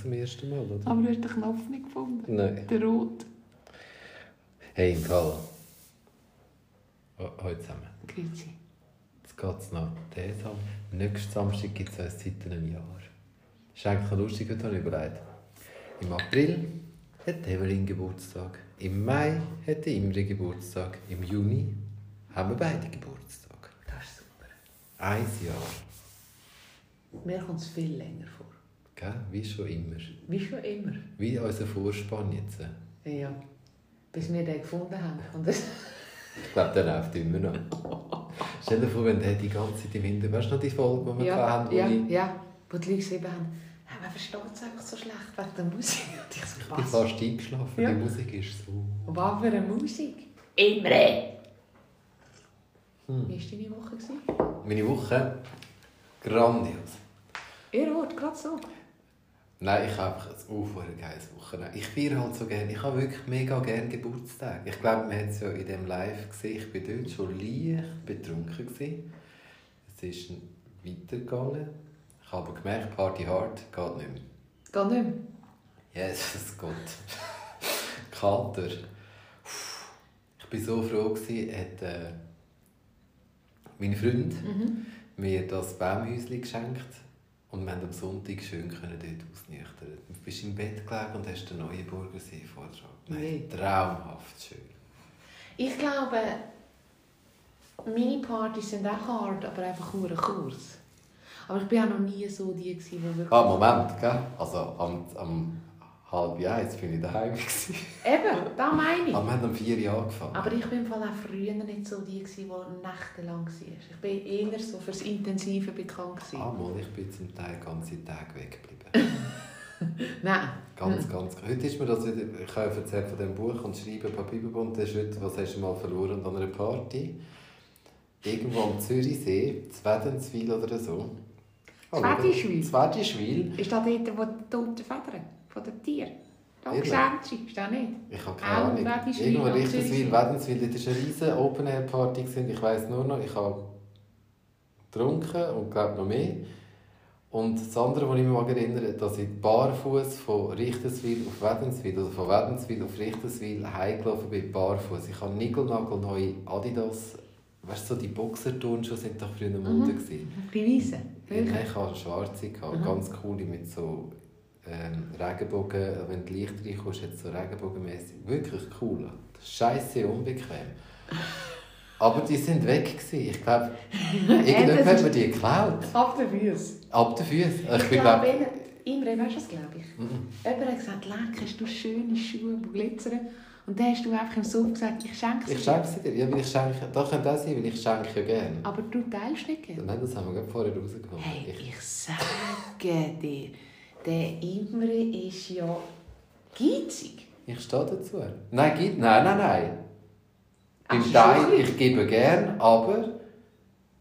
zum ersten Mal, oder? Aber du hast den Knopf nicht gefunden. Nein. Der rot. Hey, im Fall. Oh, heute zusammen. Grüezi. Jetzt geht es noch. Der Sam. Nächsten Samstag gibt es erst seit einem Jahr. Das ist eigentlich lustig, heute habe ich überlegt. Im April hat Evelyn Geburtstag. Im Mai hat Imre Geburtstag. Im Juni haben wir beide Geburtstag. Das ist super. Ein Jahr. Mir kommt es viel länger vor. Gell? Wie schon immer. Wie schon immer. Wie unser Vorspann jetzt. Ja. Bis wir den gefunden haben. Und das Ich glaube, der läuft immer noch. Stell dir vor, wenn der die ganze Zeit im Hintergrund... Weißt du noch die Folge, die wir ja, hatten? wo ja, ich- ja. Wo die Leute geschrieben haben, ja, man versteht es einfach so schlecht wegen der Musik. Und ich so, Ich bin fast eingeschlafen. Ja. Die Musik ist so... Was für eine Musik? Imre! Hm. Wie war deine Woche? gewesen? Meine Woche? Grandios. Ihr Wort, gerade so. Nein, ich habe einfach ein unvorher geiles Wochenende. Ich feiere halt so gerne. Ich habe wirklich mega gerne Geburtstag. Ich glaube, man hat es ja in dem Live gesehen. Ich war dort schon leicht betrunken. Gewesen. Es ist weitergegangen. Ich habe aber gemerkt, Party hard geht nicht mehr. Geht nicht mehr. Jesus Gott. Kater. Ich war so froh, gewesen, hat äh, mein Freund Mhm. mir das Baumhäuschen geschenkt und wir haben am Sonntag schön können dort ausnüchtern. Du bist im Bett gelegen und hast den Neuenburger See vorgetragen. Nee. Nein, traumhaft schön. Ich glaube, meine Partys sind auch hart, aber einfach nur ein Kurs. Aber ich war auch noch nie so die, die wirklich... Ah, Moment, gell? Also am, am halb eins war ich daheim. Eben, das meine ich. Aber wir haben um vier Jahre angefangen. Aber ich war im Fall auch früher nicht so die, gewesen, die nächtelang war. Ich bin eher so fürs Intensive bekannt. Gewesen. Ah, mal, ich bin zum Teil ganze Tage weggeblieben. Nein. Ganz, ganz. Heute ist mir das wieder. Ich habe erzählt von diesem Buch und schreiben bei Bibelbund. Das ist heute, was hast du mal verloren an einer Party? Irgendwo am Zürichsee, Zwedenswil oder so. Zwedischwil? Zwedischwil. Ist das dort, wo die toten Federn von den Tieren? Eben. Geschenke, ist das nicht? Ich habe keine Auch Ahnung. Irgendwo Richterswil, Zürichsee. Wädenswil. Dort war eine riesige Open-Air-Party. Ich weiss nur noch, ich habe getrunken und glaube noch mehr. Und das andere, was ich mich erinnere, dass ich barfuß von Richterswil auf Wädenswil oder von Wädenswil auf Richterswil heimgelaufen bin, barfuß. Ich habe niegelnagelneue Adidas, weißt du, so die Boxerturnschuhe sind doch früher Mhm. Mode gewesen. Die Weißen? Nein, ich hatte schwarze, gehabt, Mhm. ganz coole mit so ähm, Regenbogen, wenn du Licht reinkommst, jetzt so Regenbogenmäßig. Wirklich cool. Scheiße unbequem. Aber die sind weg gewesen. Ich glaube, irgendjemand hat mir die geklaut. Ab den Füßen. Ab den Füßen. Ich, Ich bin, glaube, glaub, Imre, weißt du was, glaube ich? Mhm. Jemand hat gesagt, leck, hast du schöne Schuhe, die glitzern. Und dann hast du einfach im Sofa gesagt, ich schenke sie ich schenke sie dir. Ja, weil ich schenke, das könnte auch sein, weil ich schenke ja gerne. Aber du teilst nicht gerne. Nein, das haben wir gerade vorher rausgenommen. Hey, Ich, ich sage dir, der Imre ist ja geizig. ich stehe dazu. Nein, gibt, nein, nein, nein. Ach, Im Teil, ich gebe gern, aber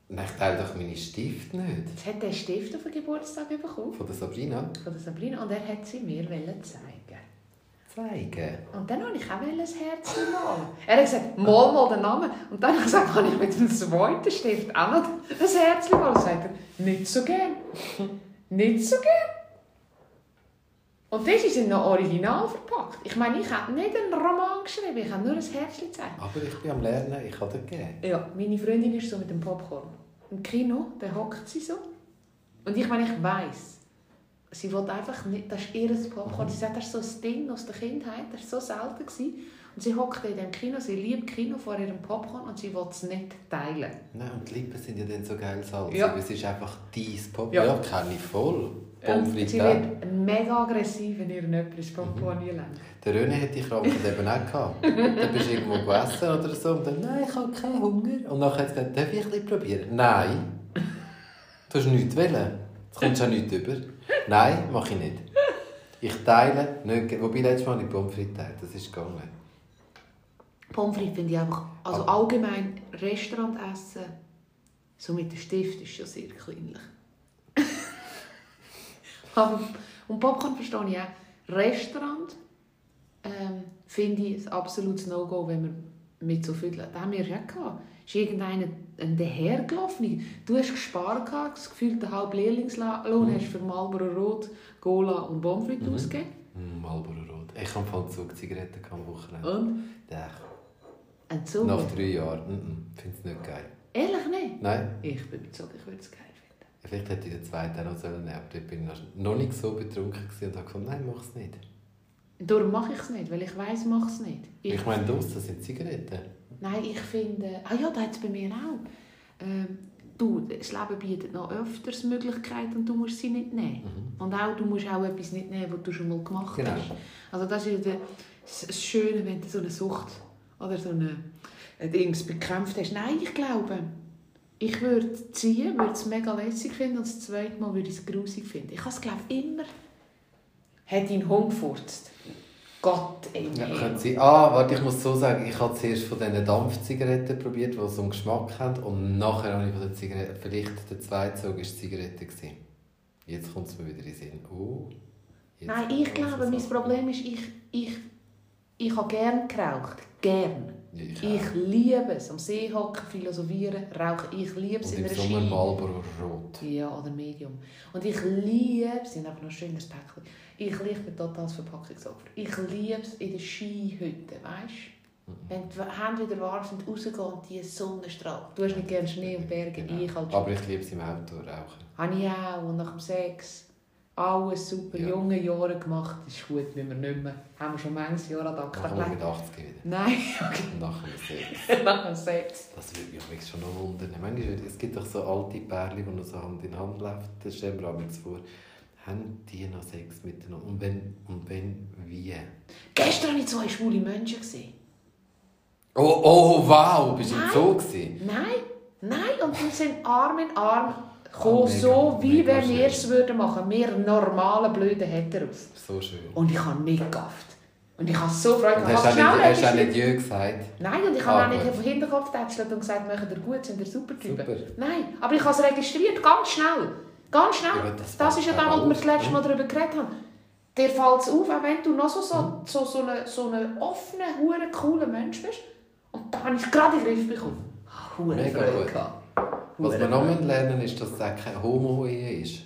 ich teile doch meine Stifte nicht. Jetzt hat er einen Stift auf den Geburtstag bekommen Von der Sabrina. von der Sabrina und er hat sie mir zeigen. Zeigen. Und dann wollte ich auch ein Herz malen. Er hat gesagt, mal mal den Namen. Und dann habe ich gesagt, kann ich mit dem zweiten Stift auch noch ein Herz malen? Und sagt er, nicht so gern. nicht so gern. Und das ist noch original verpackt. Ich meine, ich habe nicht einen Roman geschrieben, ich habe nur ein Herz gezeigt. Aber ich bin am Lernen, ich kann dir geben. Ja, meine Freundin ist so mit dem Popcorn. Im Kino, da hockt sie so. Und ich meine, ich weiß, sie wollte einfach nicht, das ist ihr Popcorn. Sie sagt, das ist so ein Ding aus der Kindheit, das war so selten. Gewesen. Und sie hockt in dem Kino, sie liebt Kino vor ihrem Popcorn und sie will es nicht teilen. Nein, und die Lippen sind ja dann so geil salzig. Ja. Es ist einfach dein Pop. Ja. Ja, kenne ich voll. Pommes sie wird mega aggressiv, wenn ihr jemand das Popcorn mhm. Der René hat die Krankheit eben auch gehabt. Dann bist du irgendwo gegessen oder so und dann, nein, ich habe keinen Hunger. Und nachher hat gesagt, darf ich ein bisschen probieren? Nein. Du hast nichts wollen. Jetzt kommst du auch nichts über. Nein, mache ich nicht. Ich teile nicht. Wobei, letztes Mal habe ich Pommes frites geteilt. Das ist gegangen. Pommes frites finde ich einfach, also Aber- allgemein Restaurantessen, so mit dem Stift ist schon sehr kleinlich. Und Popcorn verstehe ich auch. Restaurant ähm, finde ich ein absolutes No-Go, wenn man mit so viel... Das haben wir ja gehabt. ist irgendeiner ein dahergelaufen. Du hast gespart, gehabt, das Gefühl, den halben Lehrlingslohn Mhm. hast für Marlboro Rot, Cola und frites Mhm. ausgegeben. Mm, Marlboro Rot. Ich habe voll Zugzigaretten am Wochenende. Und Ja, ein Zug. nach drei Jahren. Mm Finde es nicht geil. Ehrlich nicht? Nein, Ich bin überzeugt, ich würde es geil. Vielleicht hätte ich den zweiten auch noch sollen nehmen, aber dort bin ich noch- nicht so betrunken und habe gefunden, nein, mach es nicht. Darum mache ich es nicht, weil ich weiss, ich mache es nicht. Ich, Ich meine, draussen sind Zigaretten. Nein, ich finde... Ah ja, da hat es bei mir auch. Ähm, du, das Leben bietet noch öfters Möglichkeiten und du musst sie nicht nehmen. Mhm. Und auch, du musst auch etwas nicht nehmen, was du schon mal gemacht Genau. hast. Also das ist ja das das Schöne, wenn du so eine Sucht oder so eine, ein Dings bekämpft hast. Nein, ich glaube, ich würde ziehen, würde es mega lässig finden und das zweite Mal würde ich es grusig finden. Ich habe es, glaube immer... Hat ihn Hund gefurzt. Gott im Ja, sein. Ah, warte, ich muss so sagen, ich habe zuerst von diesen Dampfzigaretten probiert, die so einen Geschmack haben. Und nachher habe ich von den Zigaretten, vielleicht der zweite Zug war Zigarette. Gewesen. Jetzt kommt es mir wieder in den Sinn. Oh, Nein, ich glaube, mein. Problem ist, ich, ich, ich habe gern geraucht. Gern. Ich Ich liebe es. Am See hocken, philosophieren, rauchen. Ich liebe es in Sommer Ski. Marlboro Rot. Ja, oder Medium. Und ich liebe es, sind einfach noch ein schönes Päckchen. Ich liebe total das Verpackungsopfer. Ich liebe es in der Skihütte, weißt du? Mhm. Wenn die Hände wieder warm sind, rausgehen und die Sonne strahlt. Du hast nicht gerne Schnee und Berge, Genau. ich halt Aber ich liebe es im Auto rauchen. Habe ich auch. Und nach dem Sex alles super, Ja. junge Jahre gemacht. Das ist gut, müssen wir nicht mehr. Haben wir schon manches Jahr an Akten Nachher mal gelegt. mit 80 wieder. Nein, okay. Nachher mit 6. nach dem Sex. Das würde mich übrigens schon noch wundern. Manchmal, es gibt doch so alte Pärchen, die noch so Hand in Hand laufen. Das stellen wir uns vor. Haben die noch Sex miteinander? Und wenn, und wenn, wie? Gestern habe ich zwei schwule Menschen gesehen. Oh, oh wow! Bist du. Zoo gewesen? Nein, nein. Und die sind Arm in Arm gekommen, Ah, mega, so wie wenn wir es würden machen. Wir normale, blöde Heteros. So schön. Und ich habe nicht gegafft. Und ich habe so Freude gehabt. hast du auch nicht, nicht Jö gesagt? Nein, und ich habe Ah, auch nicht auf den Hinterkopf getätschelt und gesagt, machen ihr gut, sind ihr super Typen. Super. Nein, aber ich habe es registriert, ganz schnell. Ganz schnell. Ja, das das ist ja das, was wir das letzte ne? Mal darüber geredet haben. Dir fällt es auf, auch wenn du noch so, so, so, so ein so eine offene, hure cooler Mensch bist. Und da habe ich gerade in den Griff bekommen. Ah, Hure Mega Freude gut. gehabt. Was wir noch lernen ist, dass es keine Homo-Ehe ist.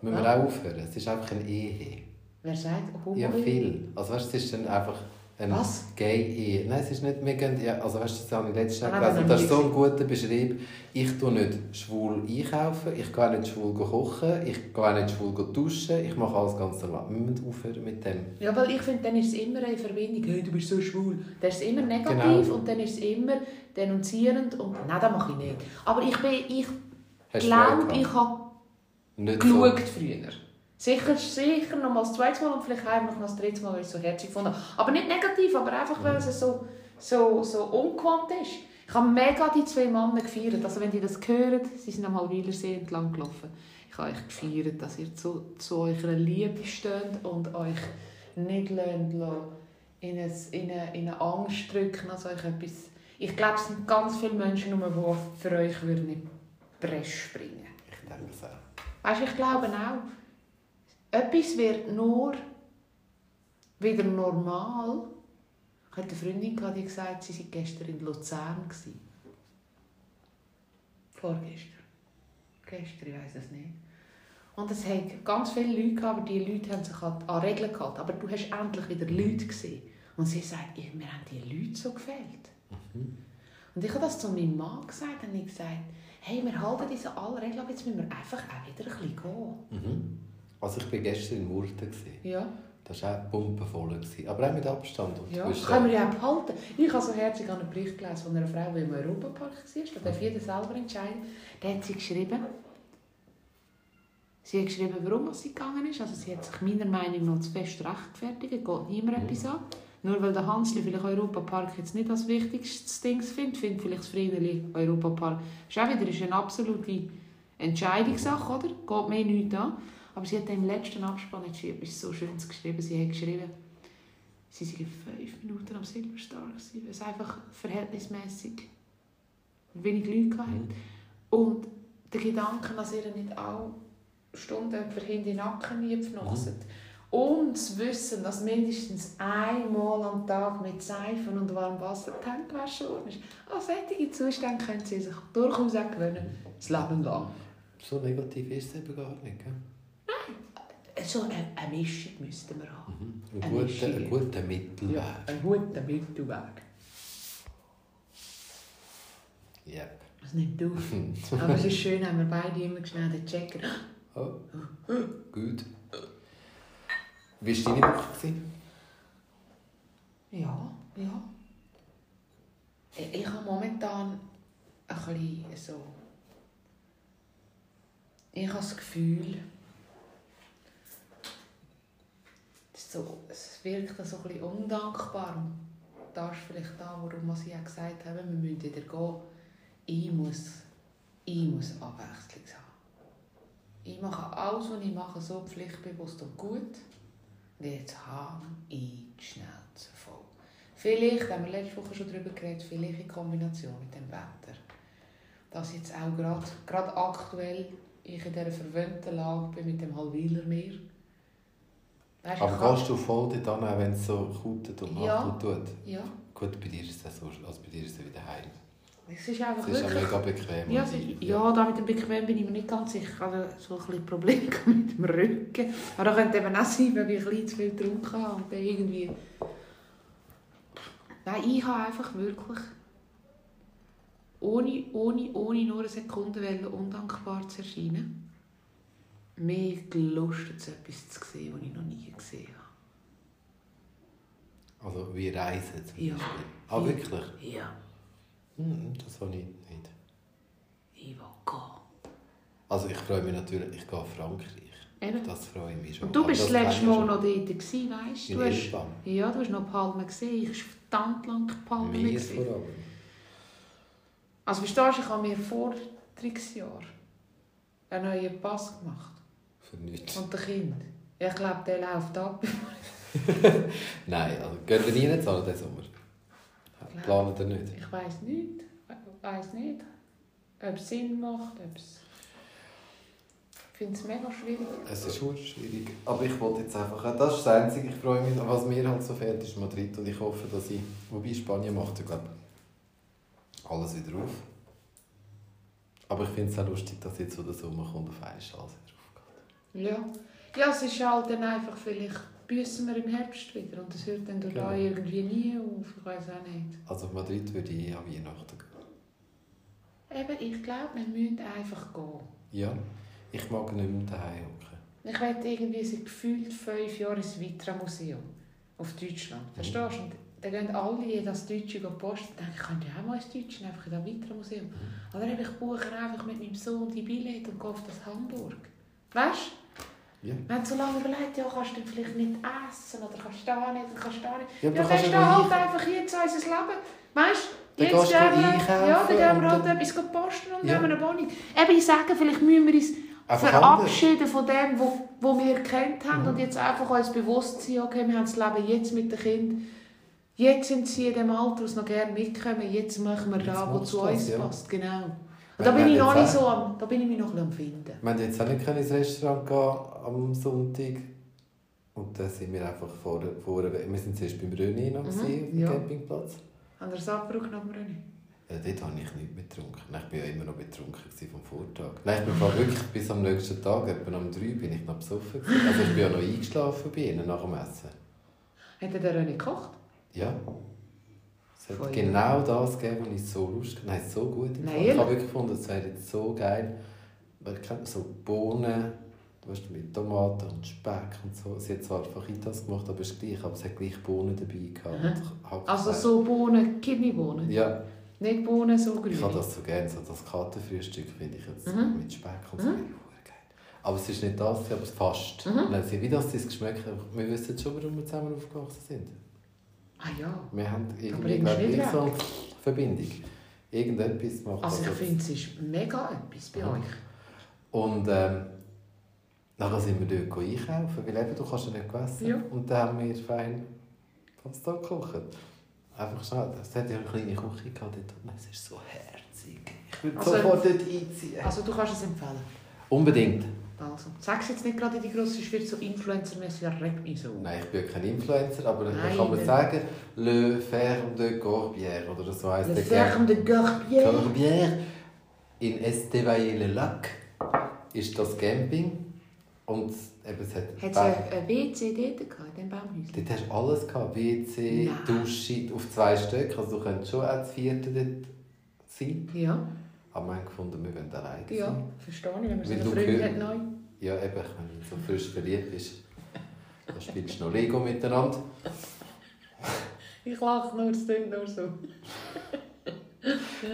Müssen wir auch aufhören. Es ist einfach eine Ehe. Wer sagt Homo? Ja, viel. Also weißt es ist dann einfach eine Was? Gay-Ehe. Nein, es ist nicht, wir gehen, ja, also weißt du, das habe ich letztes Jahr Nein, gelesen. Und das ist so ein guter Beschrieb. Ich tue nicht schwul einkaufen, ich gehe nicht schwul kochen, ich gehe nicht schwul duschen, ich mache alles ganz normal. Wir müssen aufhören mit dem. Ja, weil ich finde, dann ist es immer eine Verbindung. Hey, du bist so schwul. Dann ist es immer negativ Genau. und dann ist es immer denunzierend. Und nein, das mache ich nicht. Aber ich, bin, ich glaube, ich habe Nicht geschaut früher. Sicher, sicher noch mal das zweite Mal und vielleicht auch noch das dritte Mal, weil ich es so herzig fand. Aber nicht negativ, aber einfach, weil es so, so, so ungewohnt ist. Ich habe mega die zwei Männer gefeiert. Also wenn die das hören, sie sind am Halwilersee entlang gelaufen. Ich habe euch gefeiert, dass ihr zu, zu eurer Liebe steht und euch nicht lasst, in, ein, in, eine, in eine Angst drücken. Also euch etwas... Ich glaube, es sind ganz viele Menschen, die für euch würden in die Bresche springen Ich denke auch. Weißt du, ich glaube auch, etwas wird nur wieder normal. Ich hatte eine Freundin, die gesagt sie sei gestern in Luzern. Vorgestern. Gestern, ich weiß es nicht. Und es hat ganz viele Leute gehabt, aber die Leute haben sich an an Regeln gehalten. Aber du hast endlich wieder Leute gesehen. Und sie sagt, ich- mir haben die Leute so gefällt. Und ich habe das zu meinem Mann gesagt und ich gesagt, hey, wir halten diese alle Regeln, aber jetzt müssen wir einfach auch wieder ein bisschen gehen. Mhm. Also ich war gestern in Murten. Ja, Das war auch pumpenvoll. Aber auch mit Abstand. Und ja. bist können wir ja behalten. Ich habe so herzlich einen Bericht gelesen von einer Frau, die im Europapark war. Da darf jeder selber entscheiden. Da hat sie geschrieben, sie hat geschrieben, warum sie gegangen ist. Also sie hat sich meiner Meinung nach zu fest rechtfertigt. Geht niemand etwas an. Nur weil der Hansli vielleicht Europapark jetzt nicht als wichtigstes Ding findet, findet vielleicht das Friedeli Europapark. Das ist auch wieder ist eine absolute Entscheidungssache, oder? Geht mir nichts an. Aber sie hat im letzten Abspann hat sie etwas so Schönes geschrieben. Sie hat geschrieben, sie seien fünf Minuten am Silverstar gewesen, weil es einfach verhältnismäßig wenig Leute hatte. Mhm. Und der Gedanke, dass ihr nicht auch Stunden jemand hinter den Nacken niepfnoset. Und zu wissen, dass mindestens einmal am Tag mit Seifen und warmem Wasser die Hände gewaschen worden ist. An solche Zustände können sie sich durchaus auch gewöhnen, das Leben lang. So negativ ist es eben gar nicht. Gell? So eine, Mischung müssten wir haben. Mhm. Ein, Ein guter, Mischung. ein guter Mittelweg. Ja, einen guten Mittelweg. Yep. Was nimmst du? Aber es ist schön, haben wir beide immer schnell den Checker. Oh. Gut. Wie war deine Woche? Ja, ja. Ich, ich habe momentan ein bisschen so... Ich habe das Gefühl... so, es wirkt so ein undankbar. Und das ist vielleicht da, warum ich ja gesagt habe, wir müssen wieder gehen. Ich muss, ich muss Abwechslung haben. Ich mache alles, was ich mache, so pflichtbewusst und gut. Und jetzt habe ich die Schnauze voll. Vielleicht, haben wir letzte Woche schon darüber geredet, vielleicht in Kombination mit dem Wetter. Dass jetzt auch gerade, gerade aktuell ich in dieser verwöhnten Lage bin mit dem Halwiler Meer. Ich Aber kann- gehst du voll dort an, wenn es so kutet und macht Ja. und tut? Ja, Gut, bei dir ist es so, also bei dir ist es wieder heim. es ist einfach Es ist ja wirklich... mega bequem. Ja, ist, ja, da mit dem Bequem bin ich mir nicht ganz sicher. Ich habe so ein bisschen Probleme mit dem Rücken. Aber da könnte eben auch sein, weil ich ein bisschen zu viel getrunken habe und dann irgendwie... Nein, ich habe einfach wirklich ohne, ohne, ohne nur eine Sekunde wollen, undankbar zu erscheinen. Mir gelustet es etwas zu sehen, was ich noch nie gesehen habe. Also wie Reisen zum Ja. Beispiel. Ah, wirklich? Ja, Hm, das habe ich nicht. ich will gehen. Also ich freue mich natürlich, ich gehe auf Frankreich. Eben. Das freue ich mich schon. Und du bist das letzte Mal noch dort, gewesen, weißt du? Hast, ja, du hast noch Palmen gesehen. Ich war verdammt lang Palmen. Mir gesehen. vor allem. Also verstehst du, ich habe mir vor Jahr einen neuen Pass gemacht. Für nichts. Und der Kind. Ich glaube, der läuft ab. Nein, also gehen wir nie zahlen diesen Sommer? Planen wir nicht? Ich weiß nicht. Ich weiß nicht, ob es Sinn macht, ob es... Ich finde es mega schwierig. Es ist verdammt schwierig. Aber ich wollte jetzt einfach, das ist das Einzige, ich freue mich, was mir halt so fehlt, ist Madrid und ich hoffe, dass ich, wobei Spanien macht, ich glaube, alles wieder auf. Aber ich finde es auch lustig, dass jetzt, wo der Sommer kommt, auf einmal alles wieder. Ja. ja, es ist halt dann einfach, vielleicht büssen wir im Herbst wieder und es hört dann durch Genau. da irgendwie nie auf. Ich weiß auch nicht. Also auf Madrid würde ich an Weihnachten gehen. Eben, ich glaube, wir müssen einfach gehen. Ja, ich mag nicht mehr daheim hocken. Ich werde irgendwie seit gefühlt fünf Jahren ins Vitra-Museum auf Deutschland. Verstehst du? Und dann gehen alle in das Deutsche posten und denken, ich könnte ja auch mal ins Deutsche, einfach in das Vitra-Museum. Oder eben, ich buche einfach mit meinem Sohn die Billette und gehe auf das Hamburg. Weißt du? Ja. Wir haben so lange überlegt, ja, kannst du vielleicht nicht essen oder kannst du da nicht oder kannst du da nicht. Ja, Ja, aber dann kannst du ja halt einfach jetzt unser Leben. Weißt du? Jetzt du gehen wir- Ja, dann gehen wir halt etwas posten und Ja. nehmen eine Wohnung. Eben, ich sage, vielleicht müssen wir uns Einfach verabschieden von dem, wo, wo wir gekannt haben Mhm. und jetzt einfach uns bewusst sein, okay, wir haben das Leben jetzt mit den Kindern. Jetzt sind sie in dem Alter, wo sie noch gerne mitkommen. Jetzt machen wir Jetzt da, wo zu du uns ja. passt. Genau. Da bin ich noch nicht so am, da bin ich mich noch ein Finden. Wir haben jetzt auch nicht ins Restaurant gehen am Sonntag. Und dann sind wir einfach vor, vor wir sind zuerst beim René noch Mhm, auf dem ja. Campingplatz. Haben wir das Abbruch mal nicht? Ja, dort habe ich nicht mehr getrunken. Nein, Ich war ja immer noch betrunken vom Vortag. Nein, ich bin wirklich bis am nächsten Tag, etwa um drei, bin ich noch besoffen. Also ich bin ja noch eingeschlafen bei ihnen nach dem Essen. Hat er den nicht gekocht? Ja. Es hat genau das gegeben, was ich so lustig Nein, so gut Nein. Ich habe wirklich gefunden, es wäre jetzt so geil. Weil ich so Bohnen, weißt mit Tomaten und Speck und so. Sie hat zwar Fajitas gemacht, aber es ist gleich. Aber es hat gleich Bohnen dabei gehabt. Also so Bohnen, Kidneybohnen? Ja, Nicht Bohnen, so grün? ich habe das so gerne. So das Kartenfrühstück finde ich jetzt Mhm. mit Speck und so. Mhm. Aber es ist nicht das, aber es fast. Mhm. Und dann sie, wie das das geschmeckt hat, wir wissen schon, warum wir zusammen aufgewachsen sind. Ah ja. Wir haben irgendwie, ich, nicht so eine Verbindung. Irgendetwas macht Also ich finde, es ist mega etwas bei Ja. euch. Und ähm, nachher sind wir dort einkaufen, weil eben, du kannst ja nicht essen. Ja. Und dann haben wir fein Pasta gekocht. Einfach schnell. Es hat ja eine kleine Küche gehabt dort. Und es ist so herzig. Ich würde Also- sofort dort einziehen. Also du kannst es empfehlen. Unbedingt. Also, sag's jetzt nicht gerade in die grosse Schwert so influencermäßig, das regt mich so. Nein, ich bin kein Influencer, aber Nein, ich kann man sagen, Le Ferme de Corbière, oder so heisst Le der Ferme de Garbière. Corbière in Estevaille-le-Lac ist das Camping. Und eben, es hat... Hat es ein WC dort gehabt, in diesem Baumhäuschen? Dort hast du alles gehabt. WC, Nein. Dusche, auf zwei Stück. Also du könntest schon als Vierte dort sein. Ja, Aber wir haben gefunden, wir wollen alleine ja, sein. verstehe ich, wenn man so eine Freundin hat neu. Ja, eben, wenn du so frisch verliebt bist. Dann spielst du noch Lego miteinander. Ich lache nur, es klingt nur so.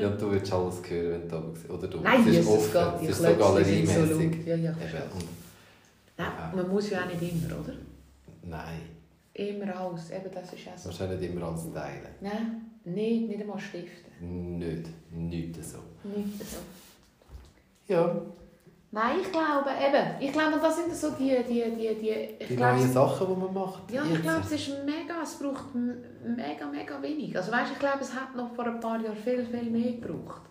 Ja, und du würdest alles hören, wenn du oben bist. Oder du. Nein, es ist offen, Gott, es ist so so galeriemässig. laut. Ja, ja, Eben, Nein, Ja. man muss ja auch nicht immer, oder? Nein, Immer alles, eben das ist auch so. wahrscheinlich nicht immer alles teilen. Nein, nicht, nicht einmal stiften. Nicht, nicht so. Nicht so. Ja, Nein, ich glaube, eben, ich glaube, das sind so die, die, die, die, die glaube, neuen Sachen, die man macht. Ja, ich glaube, es ist mega, es braucht mega, mega wenig. Also weißt, ich glaube, es hat noch vor ein paar Jahren viel, viel mehr gebraucht.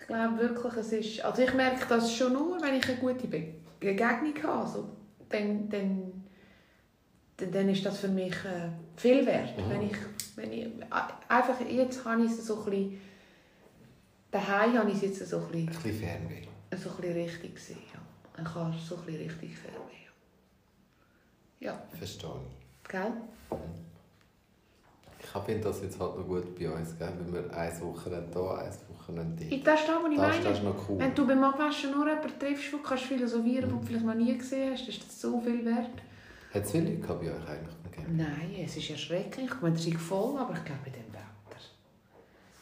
Ich glaube wirklich, es ist, also ich merke das schon nur, wenn ich eine gute Be Begegnung habe, also, dann, dann, dann, dann ist das für mich äh, viel wert. Mhm. Wenn ich, wenn ich, äh, einfach, jetzt habe ich es so ein bisschen, daheim habe ich es jetzt so ein bisschen, Ein bisschen Fernweh. so ein bisschen richtig gesehen. Ja. Ich habe so ein bisschen richtig Fernweh. Ja, Verstehe ich. gell? Ich finde das jetzt halt noch gut bei uns, gell? wenn wir eine Woche hier, eine Woche dort. Das ist das, was ich meine. das ist noch cool. Wenn du beim Abwaschen nur jemanden triffst, den du kannst philosophieren den du vielleicht noch nie gesehen hast, ist das so viel wert. Hat es viele Leute bei euch eigentlich? Camping? Nein, es ist erschreckend. Ich meine, der ist voll, aber ich glaube, bei dem Wetter.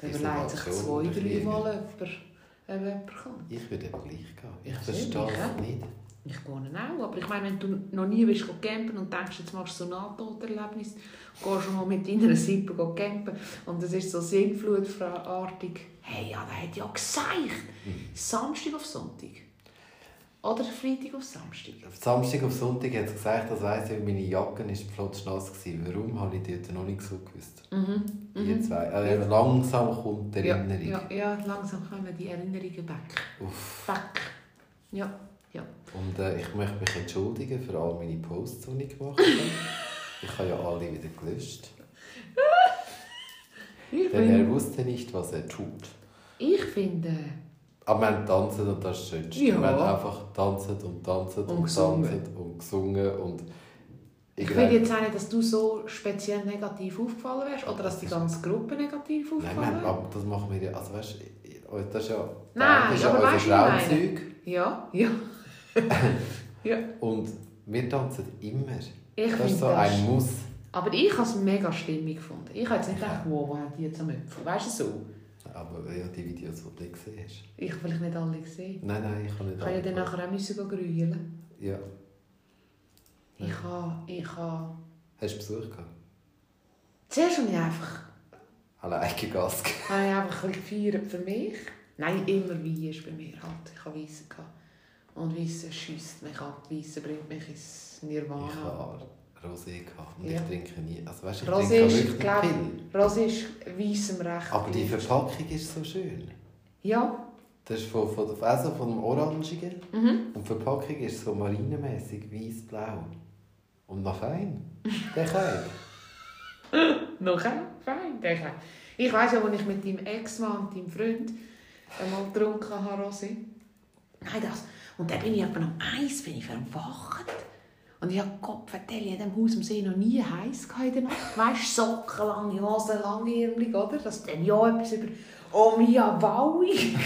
Da überlegt sich zwei, drei. Mal, er- jemand kommt. Ich würde eben gleich gehen. Ich Ja, verstehe es ja. nicht. Ich gehe auch, aber ich meine, wenn du noch nie bist campen und denkst, jetzt machst du so ein Nahtoderlebnis, gehst schon mal mit deiner Sippe campen und es ist so sinnflutartig. Hey, ja, der hat ja gesagt, Samstag auf Sonntag. Oder Freitag auf Samstag. Auf Samstag auf Sonntag hat es gesagt, das weiss ich, meine Jacke war flotschnass. gewesen. Warum, habe ich dort noch nicht so gewusst. Mhm. Die zwei. Also langsam kommt die Ja, Erinnerung. ja, ja, langsam kommen die Erinnerungen back. Uff. Back. Ja, ja. Und äh, ich möchte mich entschuldigen für all meine Posts, die ich gemacht habe. ich habe ja alle wieder gelöscht. Denn er wusste nicht, was er tut. ich finde... Aber wir haben tanzt und das ist das Schönste. Ja. Wir haben einfach tanzt und tanzt und, Und gesungen. und gesungen. Und Ich ich will jetzt auch nicht, dass du so speziell negativ aufgefallen wärst oder dass die ganze Gruppe negativ Nein, aufgefallen nein, aber das machen wir ja. Also weißt das ist ja, Nein, das ist ja unser? Frauenzeug. Ja, ja. ja. Und wir tanzen immer. Ich das ist finde so das. ein Muss. Aber ich habe es mega stimmig gefunden. Ich habe jetzt nicht gedacht, wow, wo haben die jetzt am Öpfel? Weißt du so? Aber ja, die Videos, die du gesehen hast. Ich habe vielleicht nicht alle gesehen. Nein, nein, ich kann nicht Ich habe ja dann alle- nachher auch müssen grühlen. Ja. Ich habe, ich habe... Hast du Besuch gehabt? Zuerst habe ich einfach, Alleine Gas gegeben. habe ich einfach ein gefeiert für mich. Nein, immer Wein ist bei mir halt. Ich habe Weisse gehabt. Und Weisse schiesst mich ab. Weisse bringt mich ins Ich Nirvana. habe Rosé gehabt. Und Ja. ich trinke nie. Also weißt ich Rosé trinke ist, wirklich glaub- viel. Rosé ist weissem Recht. Aber die Verpackung ist so schön. Ja. Das ist von, von, also von dem Orangigen. Mhm. Und die Verpackung ist so marinemäßig weiß-blau. Und noch fein. Der kann Noch ein? Fein, denke ich. Ich weiss ja, als ich mit deinem Ex-Mann und deinem Freund einmal getrunken habe, Rosé. Nein, das. Und dann bin ich etwa um eins bin ich verwacht. Und ich habe Gott vertelle, in diesem Haus am See noch nie heiß in der Nacht. Weißt du, Socken, lange Hosen, lange Ärmel, oder? Dass dann ja etwas über «Oh, Mia Waui»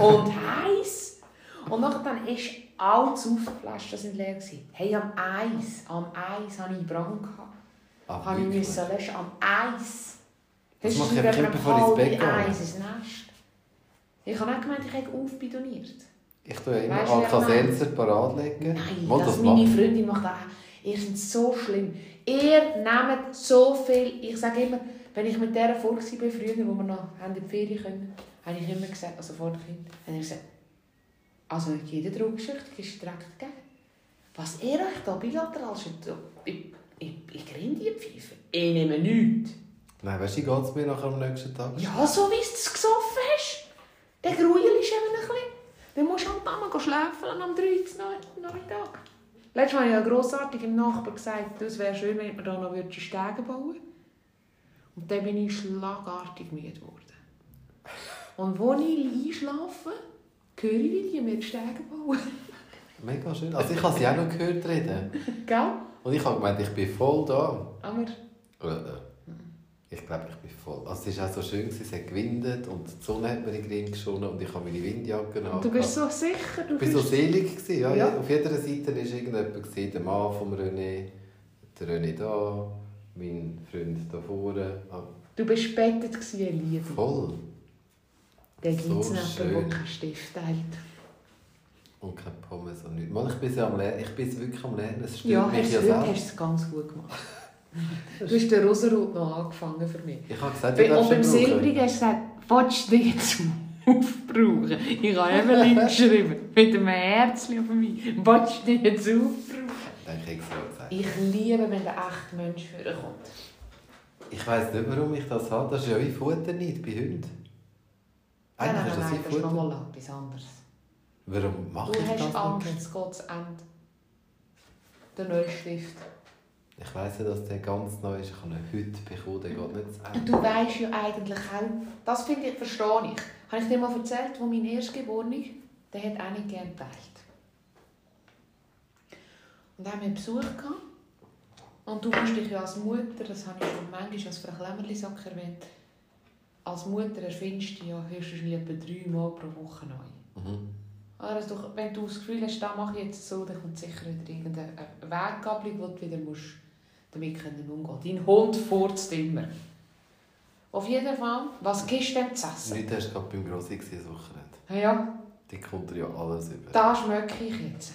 und heiß. Und nachher dann ist alles aufgeflasht, das sind leer gewesen. Hey, am Eis, am Eis hatte ich Brand. Gehabt. Ah, Habe ich müssen löschen am Eis. Das einfach einem immer, bevor ich ins Bett. Eis ins Nest. Ich habe auch gemeint, ich hätte aufbidoniert. Ich tue immer Weißt Alka-Seltzer parat legen. Nein, Mal, das, das meine. Freundin macht auch. Ihr seid so schlimm. Ihr nehmt so viel. Ich sage immer, wenn ich mit der vor war, früher, wo wir noch in die Ferien können, habe ich immer gesagt, also vor dem Kind, habe ich gesagt, also jeder Drogsüchtige ist direkt dagegen. Was ihr euch da bilateral schüttet, ich, ich, ich grinse die Pfeife. Ich nehme nichts. Nein, weißt du, wie geht es mir nachher am nächsten Tag? Ja, so wie du es gesoffen hast. Der Gruel ist eben ein bisschen... Dann musst du halt einmal schlafen am 3. Nachmittag. Letztes Mal habe ich ja grossartig im Nachbar gesagt, es wäre schön, wenn wir da noch Stege bauen würden. Und dann bin ich schlagartig müde geworden. Und wo ich einschlafe, höre ich, wie die mir die Stege bauen. Mega schön. Also ich habe sie auch noch gehört reden. Gell? Und ich habe gemeint, ich bin voll da. Aber... Ich glaube, ich bin voll. Also es war auch so schön, es hat gewindet und die Sonne hat mir in den Ring geschonen und ich habe meine Windjacke an. Du bist so sicher. Du bist so selig. Gewesen, ja. ja. Auf jeder Seite war irgendjemand, gewesen, der Mann von René, der René da, mein Freund da vorne. Ah. Du bist bettet wie Liebe. Voll. Der gibt es so jemanden, der keinen Stift teilt. Und kein Pommes und nichts. ich bin am Lernen. Ich bin wirklich am Lernen. Es ja, mich hast ja selbst. hast du es ganz gut gemacht. Du hast den Rosenrot noch angefangen für mich. Ich habe gesagt, du Und beim Silbrigen hast du gesagt, willst du dich jetzt aufbrauchen? Ich habe Evelyn geschrieben, mit einem Herzchen auf mich. Willst du dich jetzt aufbrauchen? Ich. Ich liebe, wenn der echte Mensch vorkommt. Ich weiss nicht, warum ich das habe. Das ist ja wie Futter nicht bei Hunden. Eigentlich nein, nein, ist das, nein, das ist nochmal etwas anderes. Warum mache ich das? Du hast Angst, es geht zu Ende. Der neue Stift. Ich weiss ja, dass der ganz neu ist. Ich habe ihn heute bekommen, der geht nicht zu Ende. Du weißt ja eigentlich auch, das finde ich, verstehe ich. Habe ich dir mal erzählt, wo mein Erstgeborener, der hat auch nicht gerne geteilt. Und dann haben wir Besuch gehabt. Und du musst dich ja als Mutter, das habe ich schon manchmal als Frau Klemmerli-Sack erwähnt, als Mutter erfindest du ja höchstens etwa dreimal pro Woche neu. Mhm. Also, wenn du das Gefühl hast, da mache ich jetzt so, dann kommt sicher wieder irgendeine Weggabelung, die du wieder musst damit können umgehen Dein Hund furzt immer. Auf jeden Fall, was gibst du dem zu essen? Nicht erst gerade beim Grossi das Wochenende. Ja. Die kommt ja alles über. Da schmecke ich jetzt.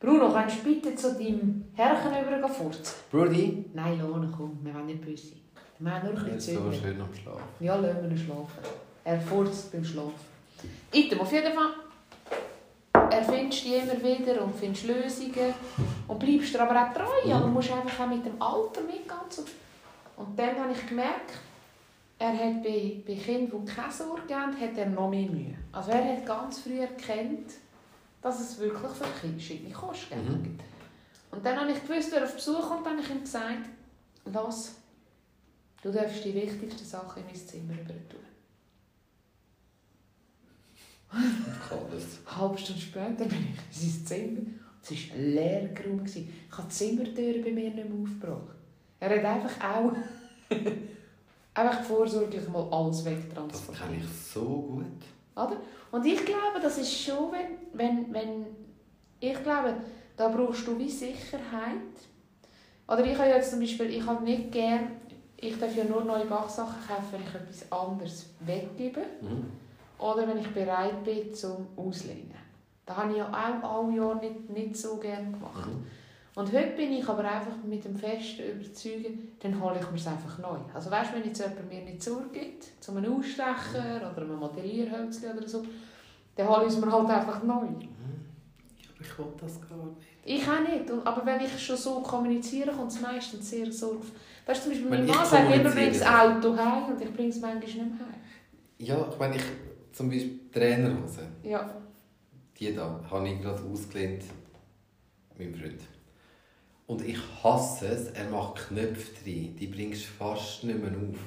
Bruno, kannst du bitte zu deinem Herrchen über furzen? Brudi? Nein, Lohne, komm, wir wollen nicht böse. Wir haben nur ein bisschen so schön am Schlafen. Ja, lassen wir ihn schlafen. Er furzt beim Schlafen. Item, auf jeden Fall erfindest die immer wieder und findest Lösungen und bleibst dir aber auch treu, mhm. aber musst einfach auch mit dem Alter mitgehen. Und dann habe ich gemerkt, er hat bei, bei Kindern, die keine Sorge haben, hat er noch mehr Mühe. Also er hat ganz früh erkannt, dass es wirklich für Kinder verschiedene Kosten mhm. gibt. Und dann habe ich gewusst, wer auf Besuch kommt, habe ich ihm gesagt, lass, du darfst die wichtigsten Sachen in mein Zimmer über tun. Eine halbe Stunde später bin ich in sein Zimmer. Es war leer rum. Ich habe die Zimmertür bei mir nicht mehr aufgebracht. Er hat einfach auch einfach vorsorglich mal alles wegtransportiert. Das kann ich so gut. Oder? Und ich glaube, das ist schon, wenn, wenn, wenn ich glaube, da brauchst du wie Sicherheit. Oder ich habe jetzt zum Beispiel, ich habe nicht gern, ich darf ja nur neue Bachsachen kaufen, wenn ich etwas anderes weggebe. Mhm oder wenn ich bereit bin zum Auslehnen. Das habe ich ja auch alle Jahre nicht, nicht so gerne gemacht. Mhm. Und heute bin ich aber einfach mit dem festen Überzeugen, dann hole ich mir es einfach neu. Also weißt du, wenn jetzt jemand mir nicht zugibt, zu einem Ausstecher mhm. oder einem Modellierhölzchen oder so, dann hole ich es mir halt einfach neu. Mhm. Ja, aber ich will das gar nicht. Ich auch nicht. Aber wenn ich schon so kommuniziere, kommt es meistens sehr sorgfältig. Weißt du, zum Beispiel, mein Mann sagt immer, bring das Auto heim und ich bringe es manchmal nicht mehr heim. Ja, ich meine, ich zum Beispiel Trainerhosen. Ja. Die da habe ich gerade ausgelehnt, mein Freund. Und ich hasse es, er macht Knöpfe drin, die bringst du fast nicht mehr auf.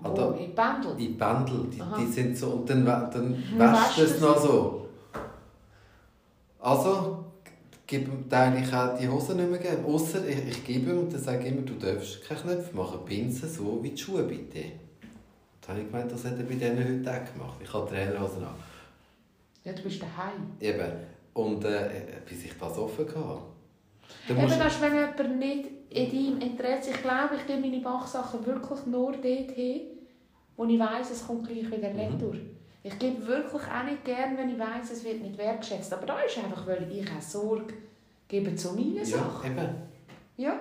Also, oh, in Bändel? In Bändel, die, die, sind so, und dann, dann wäscht es noch so. Also, gebe ihm eigentlich auch die Hose nicht mehr geben. Außer ich, ich gebe ihm und dann sage immer, du darfst keine Knöpfe machen, Pinsel so wie die Schuhe bitte. Da habe ich gemeint, das hat er bei denen heute auch gemacht. Ich habe Trainerhosen an. Ja, du bist daheim. Eben. Und äh, bis ich das offen hatte. Eben, musst... ist, wenn jemand nicht in deinem Interesse... Ich glaube, ich tue meine Bachsachen wirklich nur dort hin, wo ich weiss, es kommt gleich wieder mhm. retour. Ich gebe wirklich auch nicht gern, wenn ich weiss, es wird nicht wertschätzt. Aber da ist einfach, weil ich auch Sorge gebe zu meinen ja, Sachen. Eben. Ja.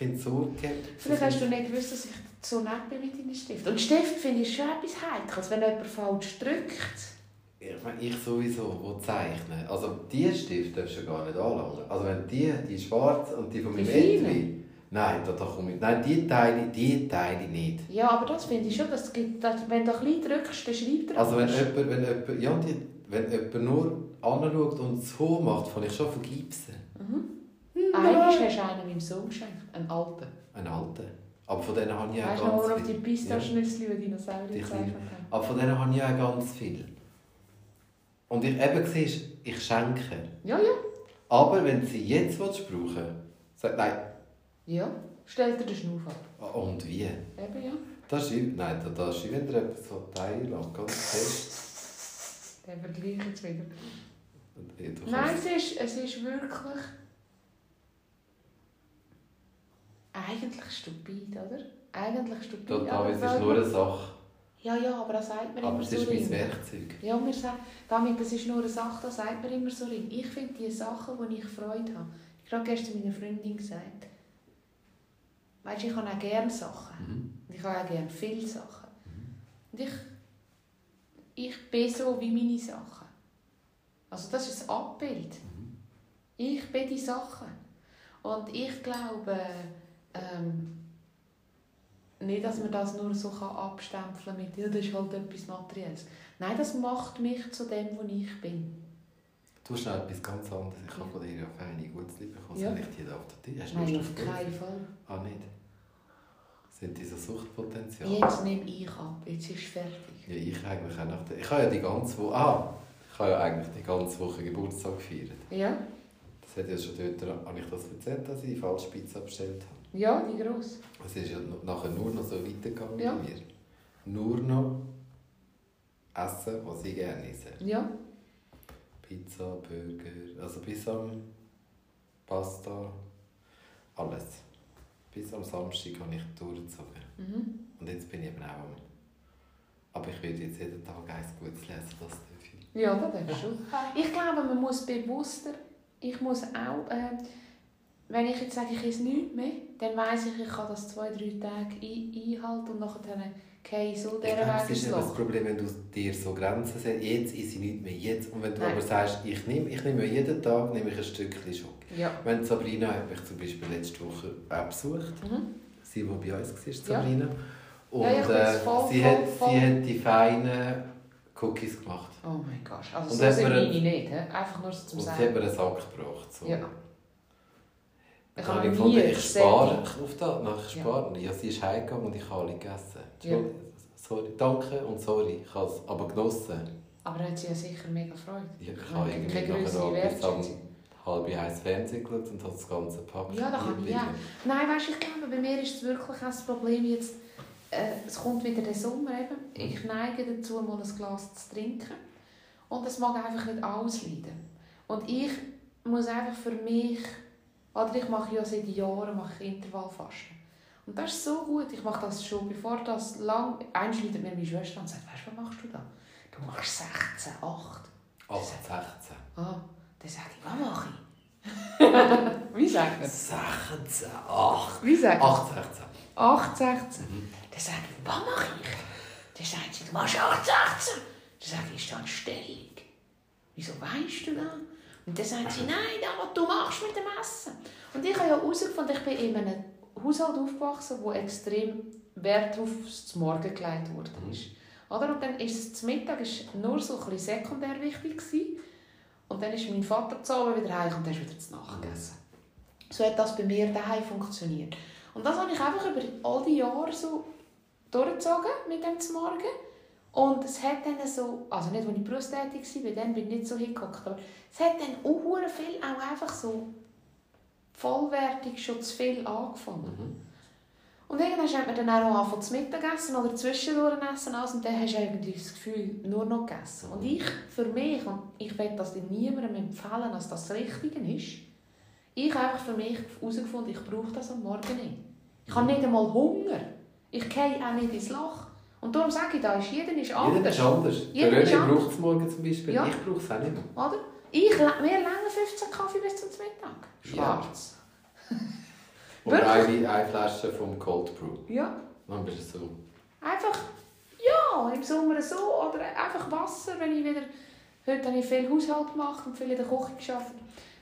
Ich finde Sorge... Vielleicht hast du nicht gewusst, dass ich so nett bin mit deinen Stift. Und Stift finde ich schon etwas Heikles, wenn jemand falsch drückt. Ich meine, ich sowieso, wo zeichne. Also die Stift darfst du gar nicht anlangen. Also wenn die, die schwarz und die von meinem Eltern... Nein, da, da komme ich... Nein, die Teile, die Teile nicht. Ja, aber das finde ich schon, dass, dass wenn du ein bisschen drückst, dann schreibt er Also wenn jemand, wenn jemand... Ja, die, wenn jemand nur anschaut und so macht, fange ich schon von Gipsen. Eigentlich hast du einen meinem Sohn geschenkt, einen alten. Einen alten. Aber von denen habe ich auch Weißt du noch, ganz die viel. Pistaschnüssli, die Die Dinosaurier gezeichnet haben? Aber von denen habe ich auch ganz viel. Und ich eben siehst, ich schenke. Ja, ja. Aber wenn sie jetzt brauchen willst, sagt nein. Ja. Stell dir den Schnuff ab. Und wie? Eben, ja. Das ist, nein, das ist, wenn dir etwas so teilen lässt, ganz fest. Den Vergleich jetzt wieder. Nein, es ist, es ist wirklich... Eigentlich stupid, oder? Eigentlich stupid. Aber David, es ist nur eine Sache. Ja, ja, aber das sagt man Aber immer es so ist mein. Werkzeug. Ja, wir sagen, damit, das ist nur eine Sache, das sagt man immer so ring. Ich finde die Sachen, wo ich Freude habe. Ich habe gestern meiner Freundin gesagt, weißt, ich habe auch gerne Sachen. Mhm. Und ich habe auch gerne viele Sachen. Und ich, ich bin so wie meine Sachen. Also das ist ein Abbild. Ich bin die Sachen. Und ich glaube ähm, nicht, dass man das nur so kann abstempeln mit, ja, das ist halt etwas Materielles. Nein, das macht mich zu dem, wo ich bin. Du hast noch etwas ganz anderes. Ich habe von dir ja feine Gutzli bekommen. Ja. Soll ich da auf den Tisch? Hast du Nein, Lust auf keinen Fall. Ah, nicht? Sind diese Suchtpotenzial? Jetzt nehme ich ab, jetzt ist fertig. Ja, ich eigentlich auch nach der... Ich habe ja die ganze Woche... Ah! Ich habe ja eigentlich die ganze Woche Geburtstag gefeiert. Ja? Das hat ja schon dort... Habe ich das erzählt, dass ich falsch Pizza bestellt habe? Ja, die grosse. Es ist ja nachher nur noch so weitergegangen Ja. bei mir. Nur noch essen, was ich gerne esse. Ja? Pizza, Burger, also bis am Pasta, alles. Bis am Samstag habe ich durchgezogen. Mhm. Und jetzt bin ich eben auch am... Aber ich werde jetzt jeden Tag eins Gutes lesen, das darf ich. Ja, das darfst du. Ich glaube, man muss bewusster, ich muss auch, äh, wenn ich jetzt sage, ich esse nichts mehr, dann weiss ich, ich kann das zwei, drei Tage ein einhalten und nachher gehe so dieser glaube, Weg es ist das. Problem, wenn du dir so Grenzen setzt, jetzt esse ich nichts mehr, jetzt. Und wenn du Nein. aber sagst, ich nehme, ich nehme jeden Tag nehme ich ein Stückchen Schoki. Ja. Wenn Sabrina hat mich zum Beispiel letzte Woche auch besucht, Mhm. sie, die bei uns war, Ja. Sabrina. Und Ja, ja, ich bin äh, voll, sie, voll, hat, voll. sie hat die feinen Cookies gemacht. Oh mein Gott, also Und so sind meine nicht, he? einfach nur so zum Und sie hat Sagen. mir einen Sack gebracht. So. Ja. Ich Ich habe habe ich nie ich spare auf das. Nach Ja. sparen. Ja. sie ist heimgegangen und ich habe alle gegessen. Ja. Sorry, danke und sorry. Ich habe es aber genossen. Aber hat sie ja sicher mega Gefreut. Ich, ich Ich habe irgendwie nachher bis halb eins Fernsehen geschaut und habe das ganze Pack Ja, das kann ich auch. Nein, weißt ich glaube, bei mir ist es wirklich das Problem jetzt, äh, es kommt wieder der Sommer eben. Ich neige dazu, mal ein Glas zu trinken. Und es mag einfach nicht alles leiden. Und ich muss einfach für mich, oder ich mache ja seit Jahren mache Intervallfasten. Und das ist so gut. Ich mache das schon, bevor das lang... Schreitet mir meine Schwester und sagt, weißt du, was machst du da? Du machst 16, 8. 8, 16. Ah, dann sage ich, was mache ich? Wie sagt man? 16, 8. Wie sagt man? 8, 16. 8, 16. Dann sage ich, was mache ich? Dann sagt sie, du machst 8, 16. Dann sage ich, ist das eine Stellung? Wieso weißt du das? Und dann sagt sie, nein, das, was du machst mit dem Essen. Und ich habe ja herausgefunden, ich bin in einem Haushalt aufgewachsen, wo extrem Wert aufs Morgen gelegt worden ist. Oder? Und dann ist es Mittag ist nur so ein sekundär wichtig gewesen. Und dann ist mein Vater zu Abend wieder heim und dann ist wieder zu Nacht gegessen. So hat das bei mir daheim funktioniert. Und das habe ich einfach über all die Jahre so durchgezogen mit dem Morgen. Und es hat dann so, also nicht, als ich berufstätig war, dann bin ich nicht so hingeguckt, aber es hat dann auch viel auch einfach so vollwertig schon zu viel angefangen. Mhm. Und irgendwann hat man dann auch angefangen zu Mittagessen oder zwischendurch essen alles und dann hast du irgendwie das Gefühl, nur noch gegessen. Und ich, für mich, und ich will das niemandem empfehlen, dass das das Richtige ist, ich habe einfach für mich herausgefunden, ich brauche das am Morgen nicht. Ich habe nicht einmal Hunger. Ich gehe auch nicht ins Loch. Und darum sage ich, da ist, jeder ist Jeder anders. ist anders. Jeder Der René braucht es morgen zum Beispiel. Ja. Ich brauche es auch nicht mehr. Oder? Ich, le- mir lange 15 Kaffee bis zum Mittag. Ja. Schwarz. Oder eine, eine Flasche vom Cold Brew. Ja. Dann bist du so. Einfach, ja, im Sommer so. Oder einfach Wasser, wenn ich wieder... Heute habe ich viel Haushalt gemacht und viel in der Küche gearbeitet.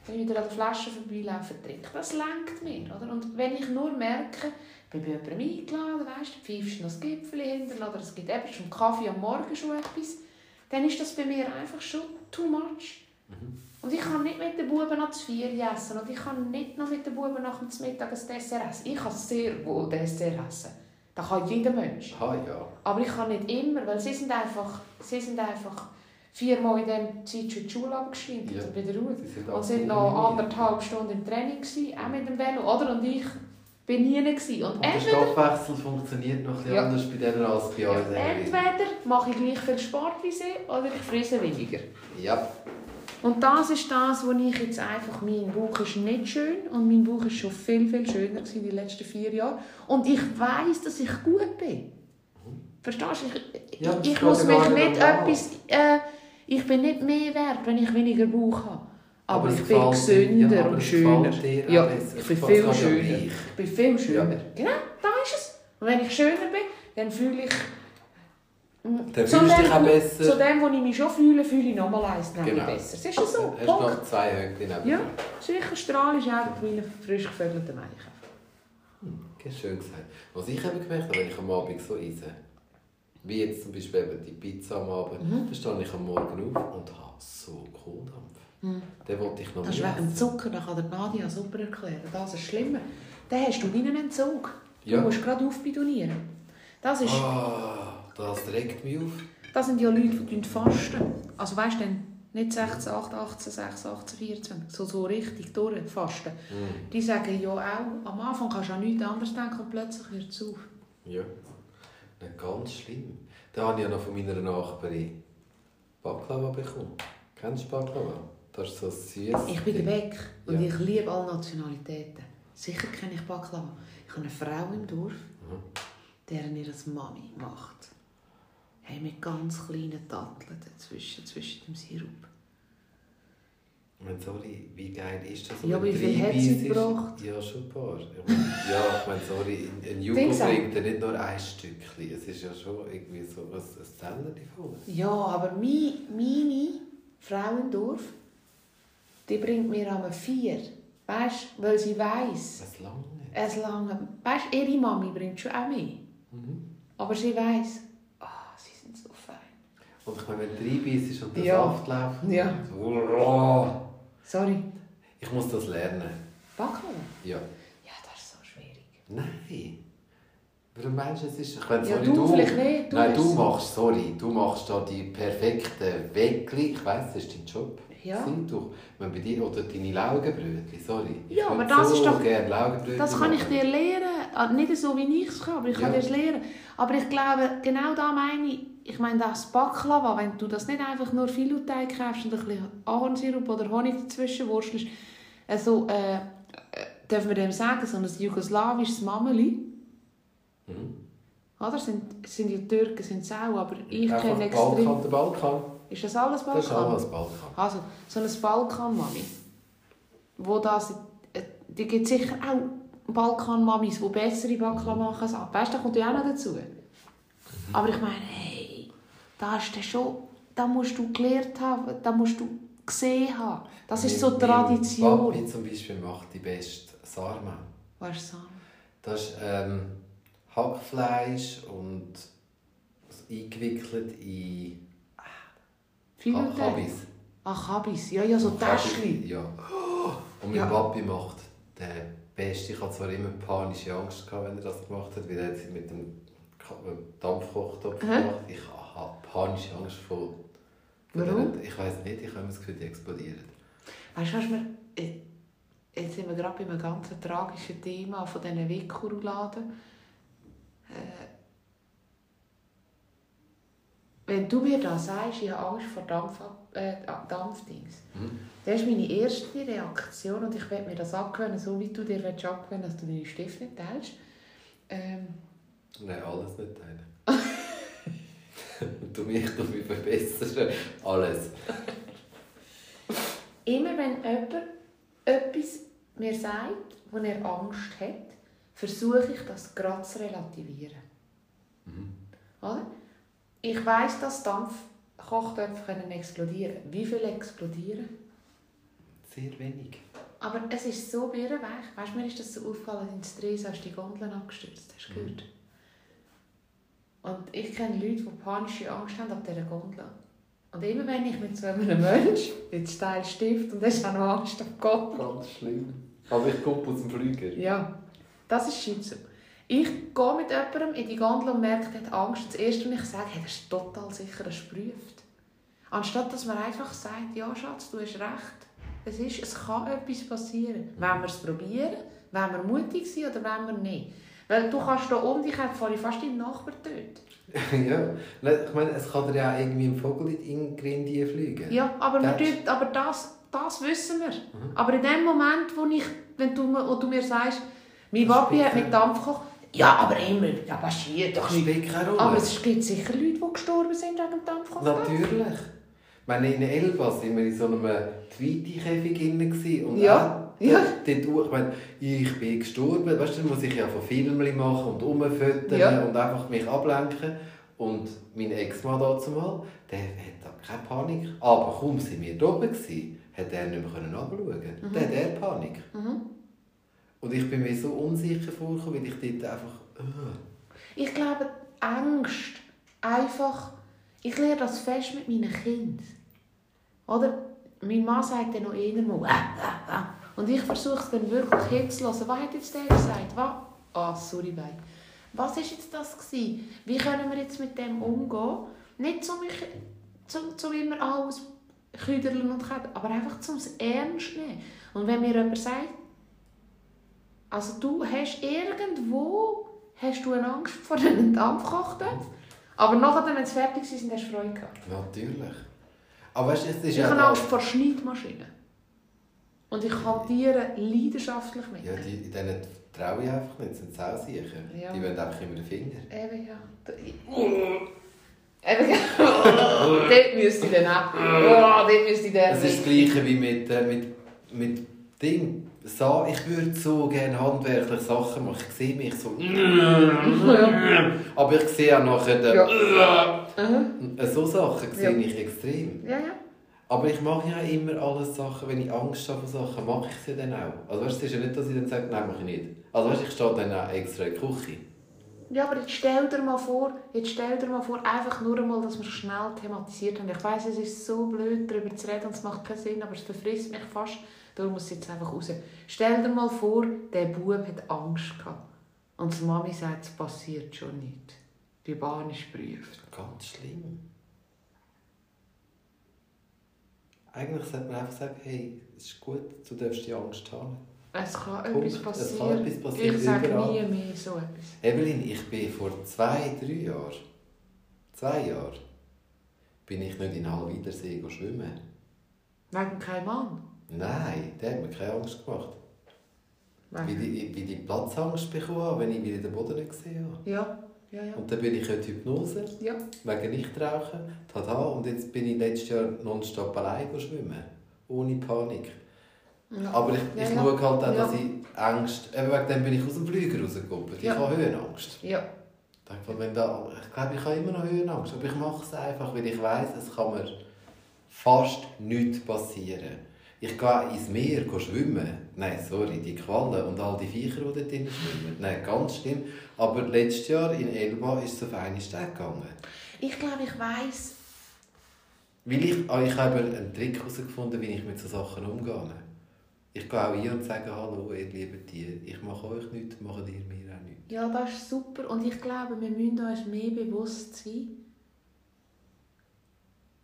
Wenn ich wieder an der Flasche vorbeilaufe, trinke das lenkt mir. Oder? Und wenn ich nur merke, bei jemandem eingeladen, weißt, du pfeifst noch das Gipfel hinten oder es gibt eben zum Kaffee am Morgen schon etwas, dann ist das bei mir einfach schon too much. Und ich kann nicht mit den Buben noch zu vier essen und ich kann nicht noch mit den Buben nach dem Mittag ein Dessert essen. Ich kann sehr wohl Dessert essen. Das kann jeder Mensch. Ah ja. Aber ich kann nicht immer, weil sie sind einfach, sie sind einfach viermal in dieser Zeit schon die Schule abgeschrieben Ja. und wieder raus. Und sind noch anderthalb Stunden im Training, gewesen, auch mit dem Velo, oder? Und ich bin nie gewesen. Und Und der Stoffwechsel funktioniert noch bisschen Ja. anders bei denen als bei uns. entweder mache ich gleich viel Sport wie sie oder ich fresse weniger. Ja. Und das ist das, wo ich jetzt einfach, mein Bauch ist nicht schön und mein Bauch ist schon viel, viel schöner gewesen die letzten vier Jahre. Und ich weiß, dass ich gut bin. Verstehst du? Ich, Ja, ich muss ja mich nicht etwas... Äh, ich bin nicht mehr wert, wenn ich weniger Bauch habe. Aber, Aber ich bin gesünder ja, und schöner. auch Ja, ich bin viel schöner. Ich bin viel schöner. Genau, da ist es. Und wenn ich schöner bin, dann fühle ich... Dann Zu fühlst du dich auch besser. Zu dem, wo ich mich schon fühle, fühle ich nochmal eins Genau. besser. Es ist ja so. Hast Punkt. noch zwei Höckchen neben Ja, sicher Strahl ist wie ein frisch gevögelter Eichen. Okay, schön gesagt. Was ich eben gemerkt habe, wenn ich am Abend so esse, wie jetzt zum Beispiel eben die Pizza am Abend, Mhm. dann stehe ich am Morgen auf und habe so Den wollte ich noch. Das ist wegen dem. Zucker, das kann der Nadia super erklären. Das ist schlimmer. Dann hast du wie einen Entzug. Du Ja. musst gerade aufbidonieren. Das, ist, Ah, das regt mich auf. das sind ja Leute, die fasten. Also weißt du, nicht 16, 8, 18, 6, 18, 24, so, so richtig durchfasten. Mm. Die sagen ja auch, am Anfang kannst du an nichts anderes denken und plötzlich hört es auf. Ja, nicht ganz schlimm. Da habe ich ja noch von meiner Nachbarin Baklava bekommen. Kennst du Baklava? Das ist so süß. Ich bin Beck und Ja. ich liebe alle Nationalitäten. Sicher kenne ich Baklava. Ich habe eine Frau im Dorf, Mhm. deren ihr das Mami macht. Hey, mit ganz kleinen Datteln dazwischen, zwischen dem Sirup. Sorry, wie geil ist das? Ja, aber wie viel hat sie gebracht? Ja, schon ein paar. Ich meine, ja, ich meine, sorry, ein- Jugo bringt ja nicht nur ein Stückchen. Es ist ja schon irgendwie so ein, Teller voll. Ja, aber meine Frau im Dorf, die bringt mir einmal vier. Weißt du, weil sie weiss, Es lange. es lange. Weißt du, ihre Mami bringt schon auch mehr. Mhm. Aber sie weiss, ah, sie sind so fein. Und ich meine, wenn drei Biss ist und der Ja. Saft läuft. Ja. Oh, Sorry, ich muss das lernen. Baklava? Ja. Ja, das ist so schwierig. Nein. Warum meinst du, es ist... Ich meine, Ja, sorry, du vielleicht nicht, du Nein, du machst, sorry, du machst da die perfekten Weckli. Ich weiss, das ist dein Job. Ja. Du, ich meine, bei dir, oder deine Laugenbrötchen, sorry. Ich Ja, aber das so ist doch- gerne Laugenbrötchen Das kann ich dir lehren. Ah, Nicht so, wie ich es kann, aber ich kann Ja. dir es lehren. Aber ich glaube, genau da meine ich, ich meine, das Baklava, wenn du das nicht einfach nur Filoteig kaufst und ein bisschen Ahornsirup oder Honig dazwischen wurstelst, also, äh, äh, dürfen wir dem sagen, so ein jugoslawisches Mameli, Mhm. oder? Sind, sind ja Türken, sind es auch, aber ich kenne extrem... Balkan, der Balkan. Ist das alles Das ist Balkan? alles Balkan. Also, so ein Balkan-Mami, wo das, äh, die gibt sicher auch Balkan-Mamis, die bessere Baklava machen als. Weißt du, da kommt ja auch noch dazu. Aber ich meine, hey, da ist der schon, da musst du gelernt haben, da musst du gesehen haben. Das ist so Mein- mein Tradition. Papi zum Beispiel macht die beste Sarma. Weißt du, so. Das ist ähm, Hackfleisch und eingewickelt in Ha- Leute. Habis. Ach, Habis. Ja, ja, so Täschchen. Ja. Und mein Ja. Papi macht den Beste. Ich hatte zwar immer panische Angst, gehabt, wenn er das gemacht hat, weil er hat mit dem Dampfkochtopf Aha. gemacht. Ich habe panische Angst vor. Warum? Ich weiß nicht, ich habe das Gefühl, die explodieren. Weißt du, was wir. äh, Jetzt sind wir gerade bei einem ganz tragischen Thema von diesen Wickelrouladen. Äh, wenn du mir das sagst, ich habe Angst vor Dampf, äh, Dampfdings, Mhm. das ist meine erste Reaktion und ich werde mir das abgewöhnen, so wie du dir abgewöhnen dass du deine Stifte nicht teilst. Ähm, Nein, alles nicht teilen. du mich, du mich verbessern. Alles. immer wenn jemand etwas mir sagt, wo er Angst hat, versuche ich das gerade zu relativieren. Mhm. Oder? Ich weiss, dass Dampfkochtöpfe können explodieren Wie viel explodieren? Sehr wenig. Aber es ist so birrenweich. Weißt du, mir ist das so aufgefallen, in Stress hast du die Gondeln abgestürzt. Hast du gehört? Und ich kenne Leute, die panische Angst haben ab dieser Gondel. Und immer wenn ich mit so einem Mensch mit Steil Stift und das ist auch noch Angst auf Gott. Ganz schlimm. Aber ich komme aus dem Flüger. Ja, das ist Schizo. Ich gehe mit jemandem in die Gondel und merke, er hat Angst. Das Erste, was ich sage, hey, das ist total sicher, das prüft. Anstatt dass man einfach sagt, ja Schatz, du hast recht. Es, ist, es kann etwas passieren. Wenn wir es probieren, wenn wir mutig sind oder wenn wir nicht. Weil du kannst da um dich her, fahre ich fast deinen Nachbar töten. ja, ich meine, es kann dir ja irgendwie ein Vogel in die fliegen. Ja, aber, Das- tun, aber das, das wissen wir. Mhm. Aber in dem Moment, wo, ich, wenn du, mir- wo du mir sagst, mein Papi hat mit Dampf gekocht, ja, aber immer, ja, passiert doch Das nicht. spielt keine Rolle. Aber es gibt sicher Leute, die gestorben sind wegen dem Dampfkochen. Natürlich. Ich meine, in Elba waren wir in so einem Tweety-Käfig und Ja, ja. dort, ich meine, ich bin gestorben, weißt du, dann muss ich ja von Filmen machen und rumfüttern Ja. und einfach mich ablenken. Und mein Ex-Mann dazu mal, der hat da keine Panik. Aber kaum sind wir da oben, hat er nicht mehr können runterschauen. Mhm. Der hat er Panik. Und ich bin mir so unsicher vorgekommen, weil ich dort einfach... äh, Ich glaube, Angst, einfach, ich lerne das fest mit meinen Kindern. Oder? Mein Mann sagt dann noch eher mal, äh, äh, äh. Und ich versuche es dann wirklich hinzulassen. Was hat jetzt der gesagt? Was? Ah, sorry, bye. Was war jetzt das? Gewesen? Wie können wir jetzt mit dem umgehen? Nicht so mich, zum, zum immer alles küderlen und kämpfen, aber einfach zum es ernst nehmen. Und wenn mir jemand sagt, also du hast irgendwo hast du eine Angst vor einem Dampfkochtopf, aber nachher, wenn es fertig ist, hast du Freude gehabt. Natürlich. Aber weißt es ist Ich ja... habe Angst vor Schneidmaschinen. Und ich hantiere leidenschaftlich mit Ja, die, in denen traue ich einfach nicht, sind sau sicher. Ja. Die wollen einfach immer den Finger. Eben ja. Eben ja. dort müsste ich dann auch. Oh, dort müsste ich dann. Es ist das Gleiche wie mit, äh, mit, mit Ding. So, ich würde so gerne handwerkliche Sachen machen. Ich sehe mich so... Aber ich sehe auch nachher... Den, Mhm. Äh, So Sachen sehe Ja. ich extrem. Ja, ja. Aber ich mache ja immer alles Sachen, wenn ich Angst habe vor Sachen, mache ich sie dann auch. Also weißt, du, es ist ja nicht, dass ich dann sage, nein, mache ich nicht. Also weißt, du, ich stehe dann auch extra in der Küche. Ja, aber jetzt stell dir mal vor, jetzt stell dir mal vor, einfach nur einmal, dass wir schnell thematisiert haben. Ich weiss, es ist so blöd, darüber zu reden und es macht keinen Sinn, aber es befrisst mich fast. Darum muss es jetzt einfach raus. Stell dir mal vor, der Bub hat Angst gehabt. Und die Mami sagt, es passiert schon nicht. Die Bahn ist geprüft. Ganz schlimm. Eigentlich sollte man einfach sagen, hey, es ist gut, du darfst die Angst haben. Es kann Punkt. etwas Es kann passieren. etwas passieren, ich sage überall. nie mehr so etwas. Evelyn, ich bin vor zwei, drei Jahren, zwei Jahren, bin ich nicht in Halwidersee schwimmen. Wegen kein Mann. Nein, der hat mir keine Angst gemacht. Wie die, wie die Platzangst bekommen wenn ich wieder den Boden nicht gesehen habe. Ja, ja, ja. Und dann bin ich in die Hypnose, Ja, wegen Nichtrauchen. Tada, und jetzt bin ich letztes Jahr nonstop allein schwimmen. Ohne Panik. ja. Aber ich, ich ja. schaue halt auch, dass ich Angst... Eben wegen dem bin ich aus dem Flüger rausgekommen. Ich habe Höhenangst. ja. Ich wenn da, ich glaube, ich habe immer noch Höhenangst. Aber ich mache es einfach, weil ich weiss, es kann mir fast nichts passieren. Ich gehe ins Meer schwimmen. Nein, sorry, die Quallen und all die Viecher, die dort drin schwimmen. Nein, ganz schlimm. Aber letztes Jahr in Elba ist es auf eine Stelle gegangen. Ich glaube, ich weiss, Weil ich, ah, ich habe einen Trick herausgefunden, wie ich mit solchen Sachen umgehe. Ich gehe auch ein und sage, hallo, ihr lieben Tiere, ich mache euch nichts, macht ihr mir auch nichts. Ja, das ist super. Und ich glaube, wir müssen uns mehr bewusst sein.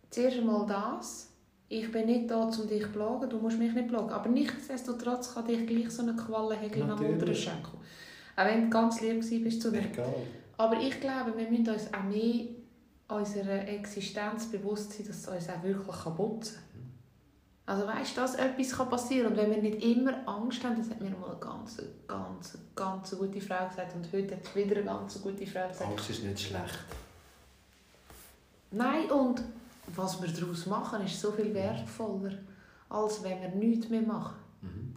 Zuerst einmal das. Ich bin nicht da, um dich zu plagen. Du musst mich nicht plagen. Aber nichtsdestotrotz kann dich gleich so eine Qualle häkeln am unteren Schenkel. Auch wenn du ganz lieb warst zu mir. Egal. Aber ich glaube, wir müssen uns auch mehr unserer Existenz bewusst sein, dass es uns auch wirklich putzen kann. Also weißt du, dass etwas kann passieren Und wenn wir nicht immer Angst haben, das hat mir mal eine ganz, ganz, ganz gute Frau gesagt. Und heute hat wieder eine ganz gute Frau gesagt. Angst ist nicht schlecht. Nein, und was wir daraus machen, ist so viel wertvoller, als wenn wir nichts mehr machen. Mhm.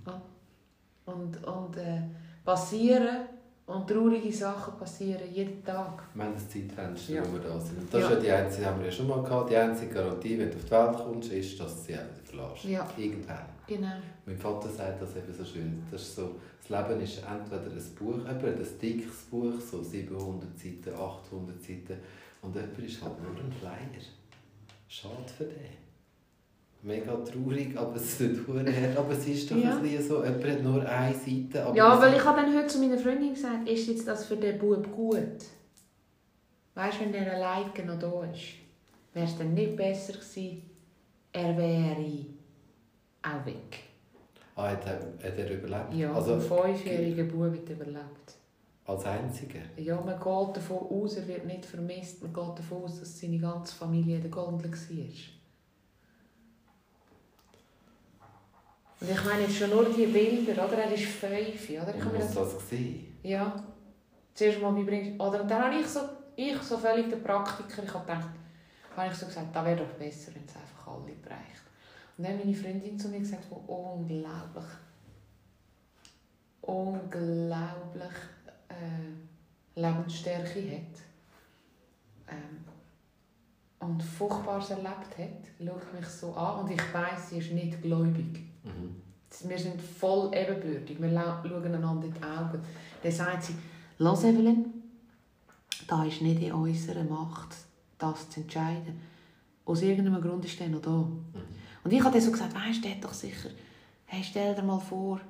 Und, und äh, passieren und traurige Sachen passieren jeden Tag. Wir haben das Zeitfenster, Ja. wo wir da sind. Und das Ja. ist ja die einzige, haben wir ja schon mal gehabt, die einzige Garantie, wenn du auf die Welt kommst, ist, dass du sie wieder verlässt. Ja. Irgendwann. Genau. Mein Vater sagt das eben so schön. Das, ist so, das Leben ist entweder ein Buch, eben ein dickes Buch, so 700 Seiten, 800 Seiten, und jemand ist halt nur ein Flyer. Schade für den. Mega traurig, aber es tut hart. Aber es ist doch Ja. ein bisschen so, jemand hat nur eine Seite. Aber Ja, weil ich habe dann heute zu meiner Freundin gesagt, ist jetzt das für den Bub gut? Weißt du, wenn der alleine noch da ist, wäre es dann nicht besser gewesen, er wäre auch weg. Ah, hat er, hat er überlebt? Ja, also, ein fünfjähriger Bub hat überlebt. Als einziger? Ja, man geht davon aus, er wird nicht vermisst. Man geht davon aus, dass seine ganze Familie in der Gondel war. Und ich meine jetzt schon nur die Bilder, oder? Er ist fünf, oder? Ich muss das das gesehen. Ja. Zuerst mal, wie bringst Oder und dann habe ich so, ich so völlig der Praktiker, ich habe gedacht, habe ich so gesagt, da wäre doch besser, wenn es einfach alle bereicht. Und dann hat meine Freundin zu mir gesagt, die unglaublich, unglaublich äh, Lebensstärke hat. Ähm, und Furchtbares erlebt hat, schaut mich so an und ich weiss, sie ist nicht gläubig. Mhm. Wir sind voll ebenbürtig. Wir schauen einander in die Augen. Dann sagt sie, «Los, Evelyn, da ist nicht in unserer Macht, das zu entscheiden. Aus irgendeinem Grund ist der noch da.» Und ich habe dann so gesagt, «Weisst, der hat doch sicher... Hey, stell dir mal vor,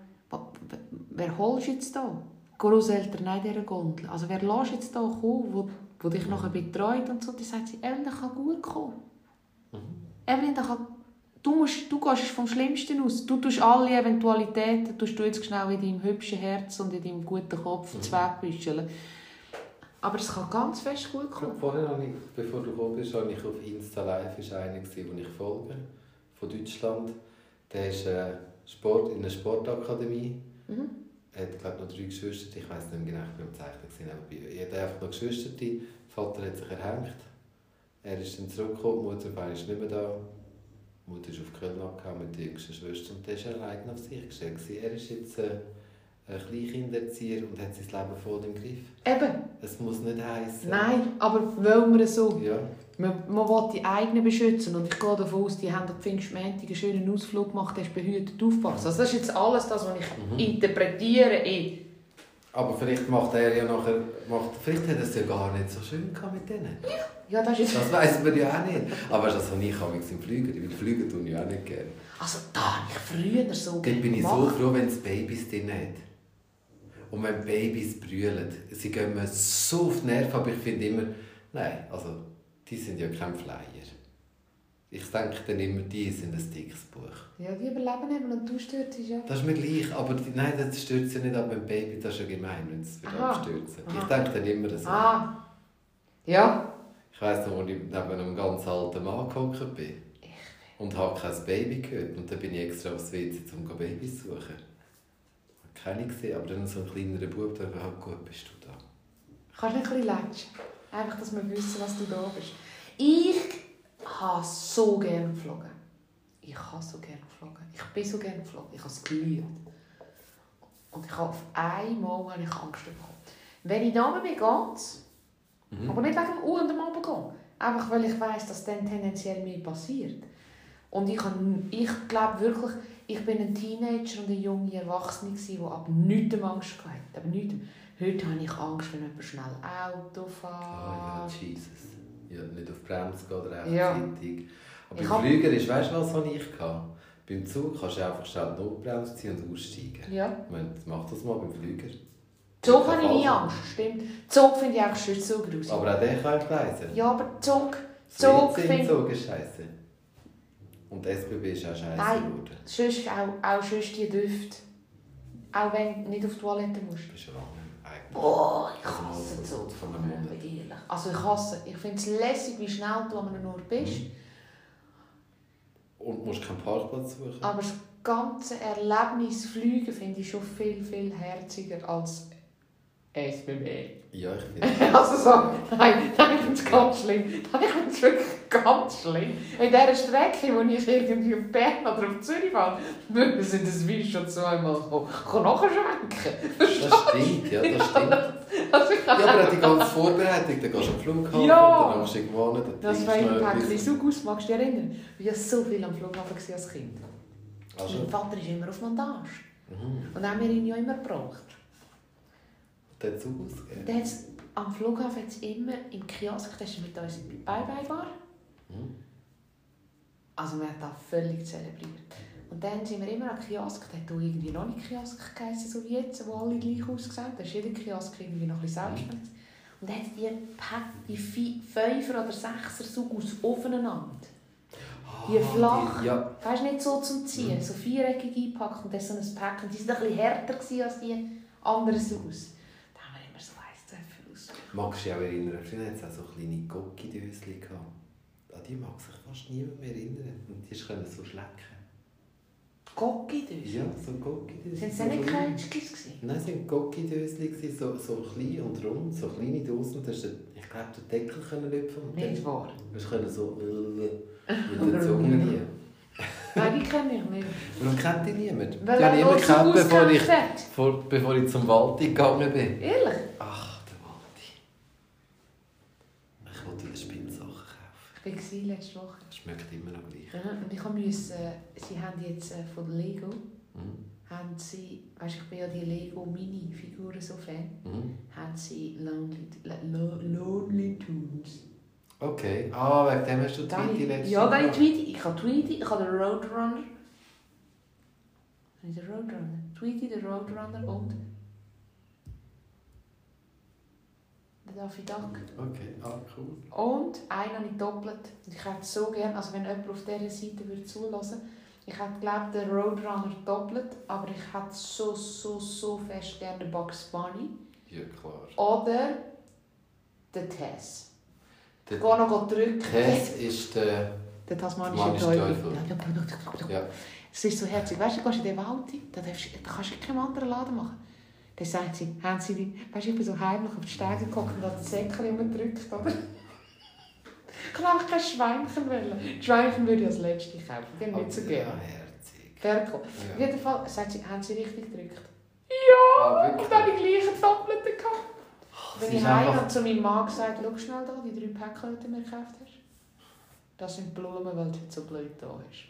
wer holst du jetzt da? Großeltern in dieser Gondel. Also wer lässt jetzt da kommen, wo, wo dich nachher betreut?» Und so, dann sagt sie, «Evelyn, kann gut kommen. Evelyn, das kann Du, musst, du gehst vom Schlimmsten aus. Du tust alle Eventualitäten tust du jetzt schnell in deinem hübschen Herz und in deinem guten Kopf mhm. zweckbüscheln. Aber es kann ganz fest gut kommen. Vorher habe ich, bevor du gekommen bist, habe ich auf Insta Live ist einer gewesen, den ich folge, von Deutschland. Der ist äh, Sport, in einer Sportakademie. Mhm. Er hat glaube noch drei Geschwister, ich weiß nicht genau, ich bin am Zeichnen gewesen, aber er hat einfach noch Geschwister. Der Vater hat sich erhängt. Er ist dann zurückgekommen, die Mutter war nicht mehr da. Die Mutter ist auf Köln abgehauen mit der jüngsten Schwester und der war allein auf sich gestellt. Er ist jetzt äh, ein Kleinkinderzieher und hat sein Leben voll im Griff. Eben, Es muss nicht heißen. nein, aber wollen wir es so? Ja. Man, man will die eigenen beschützen und ich gehe davon aus, die haben am Pfingstmontag einen schönen Ausflug gemacht, hast behütet aufgepasst. Also das ist jetzt alles das, was ich Mhm. interpretiere in Aber vielleicht macht er ja nachher, macht, vielleicht hat er es ja gar nicht so schön gehabt mit denen. ja, das ist. Das weiß man ja auch nicht. Aber das habe ich amigs im Flüger, weil Flüger tun ich auch nicht gerne. Also da habe ich früher so Dort bin ich so froh, wenn es Babys drin hat. Und wenn Babys brüllen, sie gehen mir so auf die Nerven, aber ich finde immer, nein, also die sind ja kein Flyer. Ich denke dann immer, die sind ein dickes Buch. Ja, die überleben eben und du stürzt ja. Das ist mir gleich, aber die, nein, das stürzt ja nicht ab mit dem Baby, das ist ja gemein, wenn es wieder Aha. abstürzt. Ich denke dann immer so. Ah. Ja. Ich weiss noch, als ich neben einem ganz alten Mann gehockt bin und habe kein Baby gehört. Und dann bin ich extra aufs WC, um Babys zu suchen. Ich habe keine gesehen, aber dann so ein kleinerer Bub, der ah, gut, bist du da. Kannst du nicht ein bisschen latschen? Einfach, dass wir wissen, was du da bist. Ich habe so gerne geflogen. Ich habe so gerne geflogen. Ich bin so gerne geflogen. Ich habe es geliebt. Und ich habe auf einmal habe ich Angst bekommen. Wenn ich da bin, geht's. Mhm. Aber nicht wegen dem U- und dem Abgehen. Einfach, weil ich weiss, dass dann tendenziell mir passiert. Und ich, ich glaube wirklich, ich bin ein Teenager und eine junge Erwachsene, gewesen, die ab nichts Angst hatte. Aber nichts. Heute habe ich Angst, wenn jemand schnell Auto Ah ja, fährt. Jesus. Ja, nicht auf die Bremse gehen oder Ja. rechtzeitig. Aber Ich beim Flüger ist, weißt du, was habe ich gehabt? Beim Zug kannst du einfach schnell die Notbremse ziehen und aussteigen. Ja. Ich meine, mach das mal beim Flüger. Zug habe ich nie Angst, stimmt. Zug finde ich auch schön so gruselig. Aber auch der kann gleisen. Ja, aber Zug, Zug finde Zug ist scheiße. Und SBB ist auch scheiße geworden. sonst auch, auch sonst die Düfte. Auch wenn du nicht auf die Toilette musst. Du bist eigentlich. Boah, ich hasse Zug. von einem Monat. Ehrlich. Also ich hasse, ich finde es lässig, wie schnell du an einem Ort bist. Und musst keinen Parkplatz suchen. Aber das ganze Erlebnis Fliegen finde ich schon viel, viel herziger als SBB. Finde Also so, nein, ganz schlimm. In dieser Strecke, wo ich irgendwie auf Bern oder auf Zürich fahre, müssen das wie schon zweimal nachschwenken. das stimmt, ja, das stimmt. Also Ja, aber die ganze Vorbereitung, dann gehst du am Flughafen Ja. und dann kommst du irgendwo hin, dann Das war ein Päckchen. Sugus, magst du dich erinnern? Ich war so viel am Flughafen als Kind. Also, Mein Vater ist immer auf Montage. mhm. Und haben wir ihn ja immer gebraucht. Der Zug ausgegeben. Hat's, am Flughafen hat's immer im Kiosk, das ist mit uns in die Bye-Bye-Bar, Mhm. Also wir haben das völlig zelebriert. Und dann sind wir immer an Kiosk, der hat irgendwie noch nicht Kiosk geheißen, so wie jetzt, wo alle gleich ausgesehen Da ist jeder Kiosk irgendwie noch ein bisschen selbstständig. Und dann hat die, Pack- die Fünfer- oder Sechser Sugus aufeinander. Die flach. die- Ja, Weißt du, nicht so zum Ziehen, so viereckig eingepackt und dann so ein Pack. Und die waren ein bisschen härter als die anderen Sugus. Da haben wir immer so Eiszäpfel aus. Magst du dich auch erinnern? Früher hat es auch so kleine Gocki-Döschen gehabt. An die mag sich fast niemand mehr erinnern. Und die können so schlecken. Gocki durch. Ja, so Gocki-Döschen. Sind es so nicht gewesen? Nein, es waren gewesen, so, so klein und rund, so kleine Dosen. Da hast du, ich glaube, den Deckel können lüpfen Nicht wahr? du können so mit der Zunge nie. Nein, die kenne ich nicht. Warum kennt die niemand? Weil die habe ich immer nur so gekannt, bevor ich, vor, bevor ich zum Wald gegangen bin. Ehrlich? Ach, war letzte Woche. Schmeckt immer noch gleich. Mhm, Und ich musste, sie haben jetzt von Lego, Mhm. haben sie, weißt, ich bin ja die Lego Mini-Figuren so Fan, Mhm. haben sie Lonely, Lo- Lonely Tunes. Okay. Ah, wegen dem hast du Tweety letztes Ja, da ich Tweety. Ich habe Tweety, ich habe den Roadrunner. Habe ich den Roadrunner? Tweety, den Roadrunner und den Daffy Duck. Okay, ah, cool. Und einen habe ich doppelt. Ich hätte so gerne, also wenn jemand auf dieser Seite würde zulassen, ich hätte glaube den Roadrunner doppelt, aber ich hätte so, so, so fest gerne den Bugs Bunny. Ja, klar. Oder den Tess. Der Ich gehe noch drücken. Tess ist der... Der tasmanische Teufel. Teufel. Ja, ja, Ja. Es ist so herzig. Weißt du, du gehst in den Wald, da, kannst du in keinem anderen Laden machen. Dann sagt sie, haben sie die, weißt du, ich bin so heimlich auf die Steine geguckt und habe das Säckchen immer gedrückt, oder? Ich kann einfach kein Schweinchen wollen. Die Schweinchen würde ich als letzte kaufen, die habe ich nicht so gerne. herzig. Ferkel. Auf Ja. jeden Fall sagt sie, haben sie richtig gedrückt. Ah, Ja, wirklich? und dann die gleichen Doppelten gehabt. Es Wenn ich heim einfach- habe zu meinem Mann gesagt, schau schnell da, die drei Päckchen, die du mir gekauft hast. Das sind Blumen, weil du heute so blöd da hast.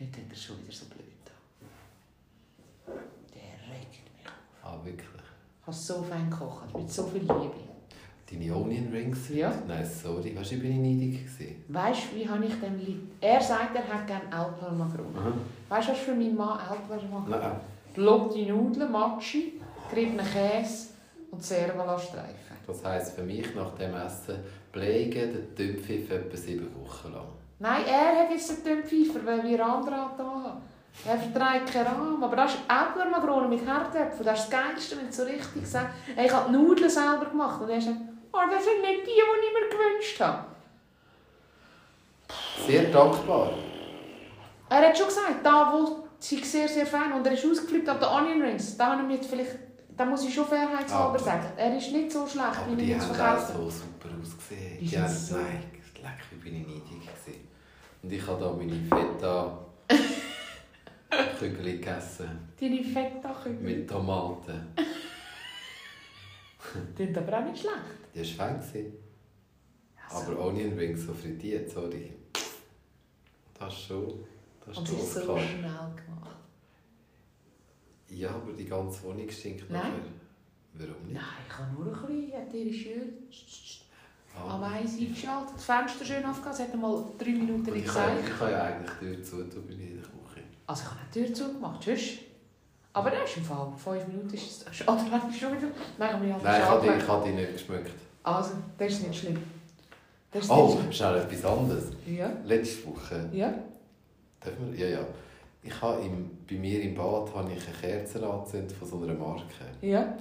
Heute hat er schon wieder so blöd da. Der regt mich auf. Ah, wirklich. Ich habe so fein gekocht, mit so viel Liebe. Deine Onion Rings? Ja. Nein, sorry. Weißt du, ich bin neidig. Weißt du, wie habe ich dem Lied... Er sagt, er hat gerne Alpler Magron. Aha. Weißt du, was für meinen Mann Alpler Magron? Nein. Lobte Nudeln, Matschi, geriebenen Käse und Servala-Streifen. Das heisst für mich nach dem Essen bleiben den Dümpfiff etwa sieben Wochen lang. Nein, er hat jetzt den Pfeifer, weil wir andere da haben. Er verträgt keinen Rahmen. Aber das ist Äpfelmakrone mit Herdöpfeln. Das ist das Geilste, wenn du so richtig sagst. Ich habe die Nudeln selber gemacht. Und er sagt, oh, das sind nicht die, die ich mir gewünscht habe. Sehr dankbar. Er hat schon gesagt, da wo sie sehr, sehr fein und er ist ausgeflippt auf den Onion Rings. Da, habe ich mir vielleicht, da muss ich schon fairheitshalber Aber- sagen. Er ist nicht so schlecht, Aber wie die ich es haben auch verkauft so super ausgesehen. Die Die sind haben, so- nein, leck, wie bin ich neidig gewesen. Und ich habe da meine Feta Kügel gegessen Deine Feta-Kügel. mit Tomaten. Klingt aber auch nicht schlecht. Die war fein. Also, Aber Onion Rings so frittiert, sorry. Das ist schon... Das und ist es ist so Oscar. schnell gemacht. Ja, aber die ganze Wohnung stinkt Nein. nachher. Warum nicht? Nein, ich habe nur ein bisschen, hat ihre schön Ah. am Eis eingeschaltet, das Fenster schön aufgehört, sie hat einmal drei Minuten Und ich gesagt. ich kann ja eigentlich die Tür zutun bei mir in der Küche. Also ich habe die Tür zugemacht, tschüss. Aber das ist im Fall, fünf Minuten ist es, oder schon wieder, nein, ich habe mich halt Nein, ich habe die, ich habe die nicht geschmeckt. Also, das ist nicht schlimm. Das ist Oh, nicht schnell etwas anderes. Ja, Letzte Woche, ja. dürfen wir, ja, ja. Ich habe im, bei mir im Bad habe ich eine Kerze angezündet von so einer Marke. Ja.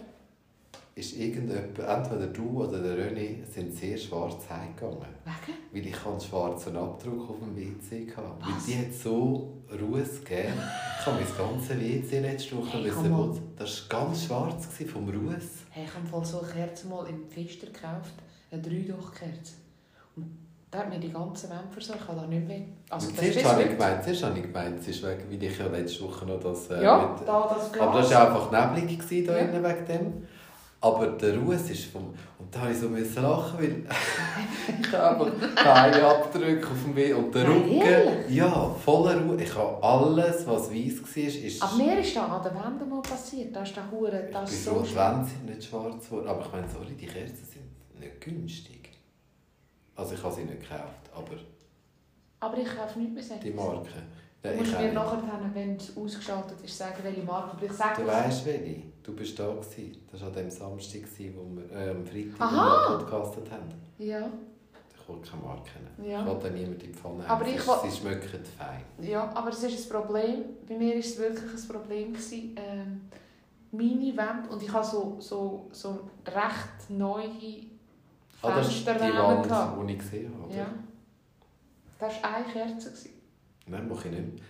Ist irgendjemand, entweder du oder der René, sind sehr schwarz heimgegangen. Wegen? Weil ich einen schwarzen Abdruck auf dem WC hatte. Weil Was? die hat so Ruß gegeben. Ich habe mein ganzes WC letzte Woche Hey, müssen mal. Das war ganz schwarz vom Ruß. Hey, ich habe so eine Kerze mal im Pfister gekauft, eine Dreidoch-Kerze. Und da hat mir die ganze Wände versorgt, ich habe da nicht mehr... Also, das zuerst habe ich gemeint, zuerst habe ich gemeint, es ist wegen, weil ich ja letzte Woche noch das... äh, Ja, mit- da das Glas. aber das war einfach neblig gewesen, da Ja. innen wegen dem. Aber der Ruß ist vom... Und da musste ich so lachen, weil ich habe keine Abdrücke auf dem WC. Und der Nein, Rücken... ehrlich? Ja, voller Ruhe. Ich habe alles, was weiß war, ist... Aber mir ist das an den Wänden mal passiert. Da ist der Hure, das Ich so die. Wände sind nicht schwarz geworden. Aber ich meine, sorry, die Kerzen sind nicht günstig. Also ich habe sie nicht gekauft, aber Aber ich kaufe nicht mehr Säckchen. Die Marke. Ja, ich auch mir nachher, wenn es ausgeschaltet ist, sagen, welche Marke. Aber ich sage Du weißt welche? Du bist da gewesen. Das war an dem Samstag, wo wir äh, am Freitag Aha. podcastet haben. Ja, Ich will keine Marke nennen. Ja. Ich will da niemand in die Pfanne Aber haben. ich will- Sie schmecken fein. ja, aber es ist ein Problem. Bei mir war es wirklich ein Problem. Gewesen, ähm, meine Wände, und ich habe so, so, so recht neue Ah, das ist die Fensterrahmen. Wand, die ich gesehen habe. oder? Ja. Das war eine Kerze. Nein, mache ich nicht.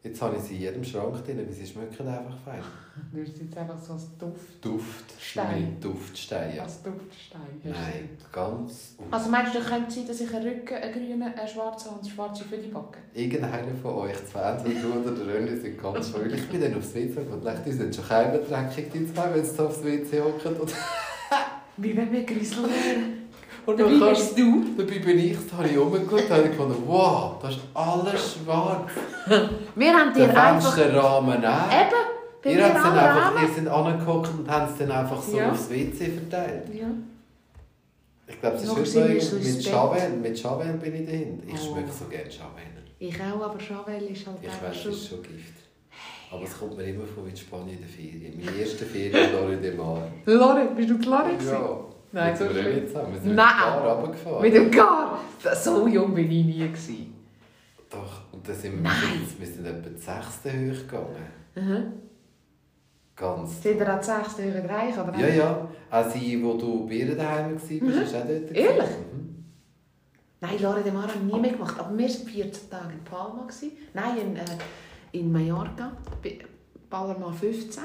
Jetzt habe ich sie in jedem Schrank drin, weil sie schmecken einfach fein. Du hast jetzt einfach so als Duft, Duft. Stein. Meine Duftsteine. als Duftstein. Nein, ganz. Also meinst du, könnte sein, dass ich einen Rücken, einen grünen, einen schwarzen und eine schwarze für die Backe? Irgendeiner von euch, zwei, entweder du oder der René, sind ganz schön. Ich bin dann aufs WC und dachte, die sind schon keiner dreckig, die zwei, wenn sie aufs WC hocken. Wie wenn wir Grisel wären. Und Dabei dann bist du. Dabei bin ich, da habe ich rumgeschaut und habe gefunden, wow, das ist alles schwarz. Wir haben Der dir einfach... Fensterrahmen auch. Eben, bei Ihr, habt dann einfach, ihr sind angehockt und haben es dann einfach so Ja. aufs WC verteilt. Ja. Ich glaube, es ist wir so mit. Chavel. Mit Chavel bin ich dahinter. Ich Oh. schmecke so gerne Chavel. Ich auch, aber Chavel ist halt Ich weiß, schon... es ist schon Gift. Aber es kommt mir immer vor wie in Spanien in der Ferien. Meine erste Ferien in Lore de Mar. Lore, bist du Lore? Ja. Nein, Mit so Nein. mit dem Car runtergefahren. Mit dem Gar. So jung bin ich nie. Gewesen. Doch, und dann sind wir, Nein. wir sind etwa die sechste Höhe gegangen. Mhm. Ganz. Sind ihr an die sechste Höhe reich, oder? Ja, ja. Auch sie, wo du bei ihr daheim warst, mhm. bist auch dort. Ehrlich? Mhm. Nein, Lore de Mar habe ich nie mehr gemacht. Aber wir waren 14 Tage in Palma. Gewesen. Nein, in, äh, in Mallorca. Palma 15.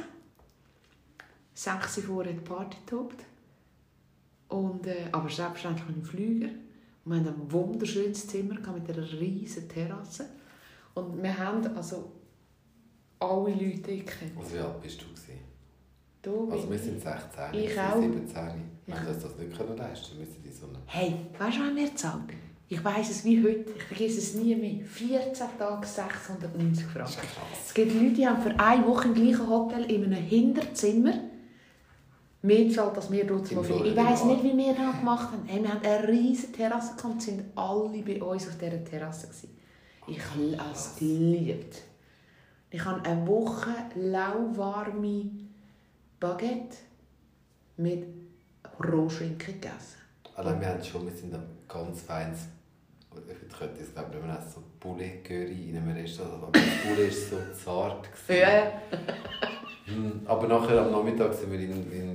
Sechs Uhr vorher die Party getobt. Und, äh, aber selbstverständlich mit dem Flüger. Und wir hatten ein wunderschönes Zimmer mit einer riesen Terrasse. Und wir haben also alle Leute gekannt. Also wie alt bist du? Gewesen? Du, Also wir sind 16, Ich wir auch. sind 17. Wenn Ja. wir uns das nicht können leisten können, müssen die so eine... Hey, weißt du, was wir zahlt? Ich weiss es wie heute, ich vergesse es nie mehr. 14 Tage 690 Das Franken. ist krass. Es gibt Leute, die haben für eine Woche im gleichen Hotel in einem Hinterzimmer mehr gezahlt als wir dort viel. Ich weiss nicht, wie wir das gemacht haben. Hey, wir haben eine riesige Terrasse gehabt und sind alle bei uns auf dieser Terrasse. Gewesen. Ich habe es geliebt. Ich habe eine Woche lauwarme Baguette mit Rohschinken gegessen. Allein wir haben schon, wir sind ein ganz feines... Ich könnte es glaube nicht mehr essen, so Poulet-Curry in einem Restaurant. Aber das Poulet war so zart. gewesen. Ja, Hm, Aber nachher am Nachmittag sind wir in, in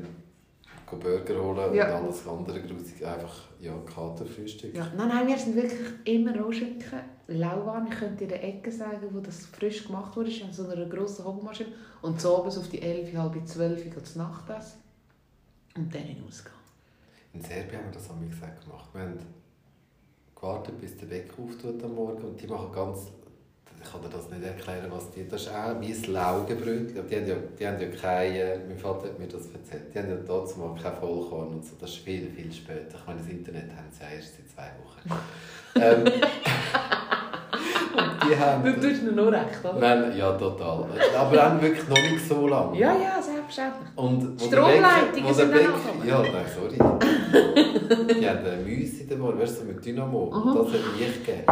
Burger holen Ja. und alles andere grusig. Einfach, ja, Katerfrühstück. Ja, nein, nein, wir sind wirklich immer Rohschinken, lauwarm. Ich könnte in der Ecke sagen, wo das frisch gemacht wurde, in so einer grossen Hobelmaschine. Und so abends auf die 11, halb 12 Uhr zu Nacht essen. Und dann hinausgehen. In Serbien haben wir das am gesagt gemacht. Wir haben gewartet, bis der Bäcker auftut am Morgen und die machen ganz... Ich kann dir das nicht erklären, was die... Das ist auch wie ein Laugenbrötchen. Die haben ja, die haben ja keine... Mein Vater hat mir das erzählt. Die haben ja dazu mal keine Vollkorn und so. Das ist viel, viel später. Ich meine, das Internet haben sie ja erst seit zwei Wochen. ähm, und die haben... Du tust mir nur recht, oder? Nein, ja, total. Aber auch wirklich noch nicht so lange. Ja, ja, selbstverständlich. Und Stromleitungen sind dann angekommen. Ja, nein, sorry. Die haben eine Müsse in der Morgen, weißt du, mit Dynamo. Mhm. Das hat ich gegeben.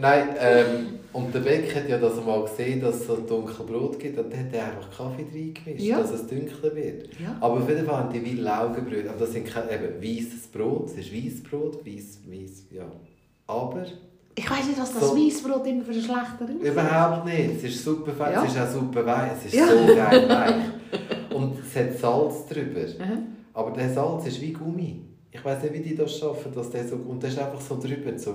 Nein, ähm, und der Bäcker hat ja das mal gesehen, dass es so dunkel Brot gibt. Und dann hat er einfach Kaffee reingemischt, Ja. dass es dunkler wird. Ja. Aber auf jeden Fall haben die wie Laugenbrötchen. Aber das sind keine, eben weißes Brot. Es ist weißes Brot, weiß, weiß, ja. Aber Ich weiss nicht, was das So. Weissbrot immer für ein schlechter ist. Überhaupt nicht. Es ist super fein, Ja. es ist auch super weich, es ist Ja. so geil weich. Und es hat Salz drüber. Mhm. Aber der Salz ist wie Gummi. Ich weiß nicht, wie die das schaffen, dass der so... Und der ist einfach so drüber, so...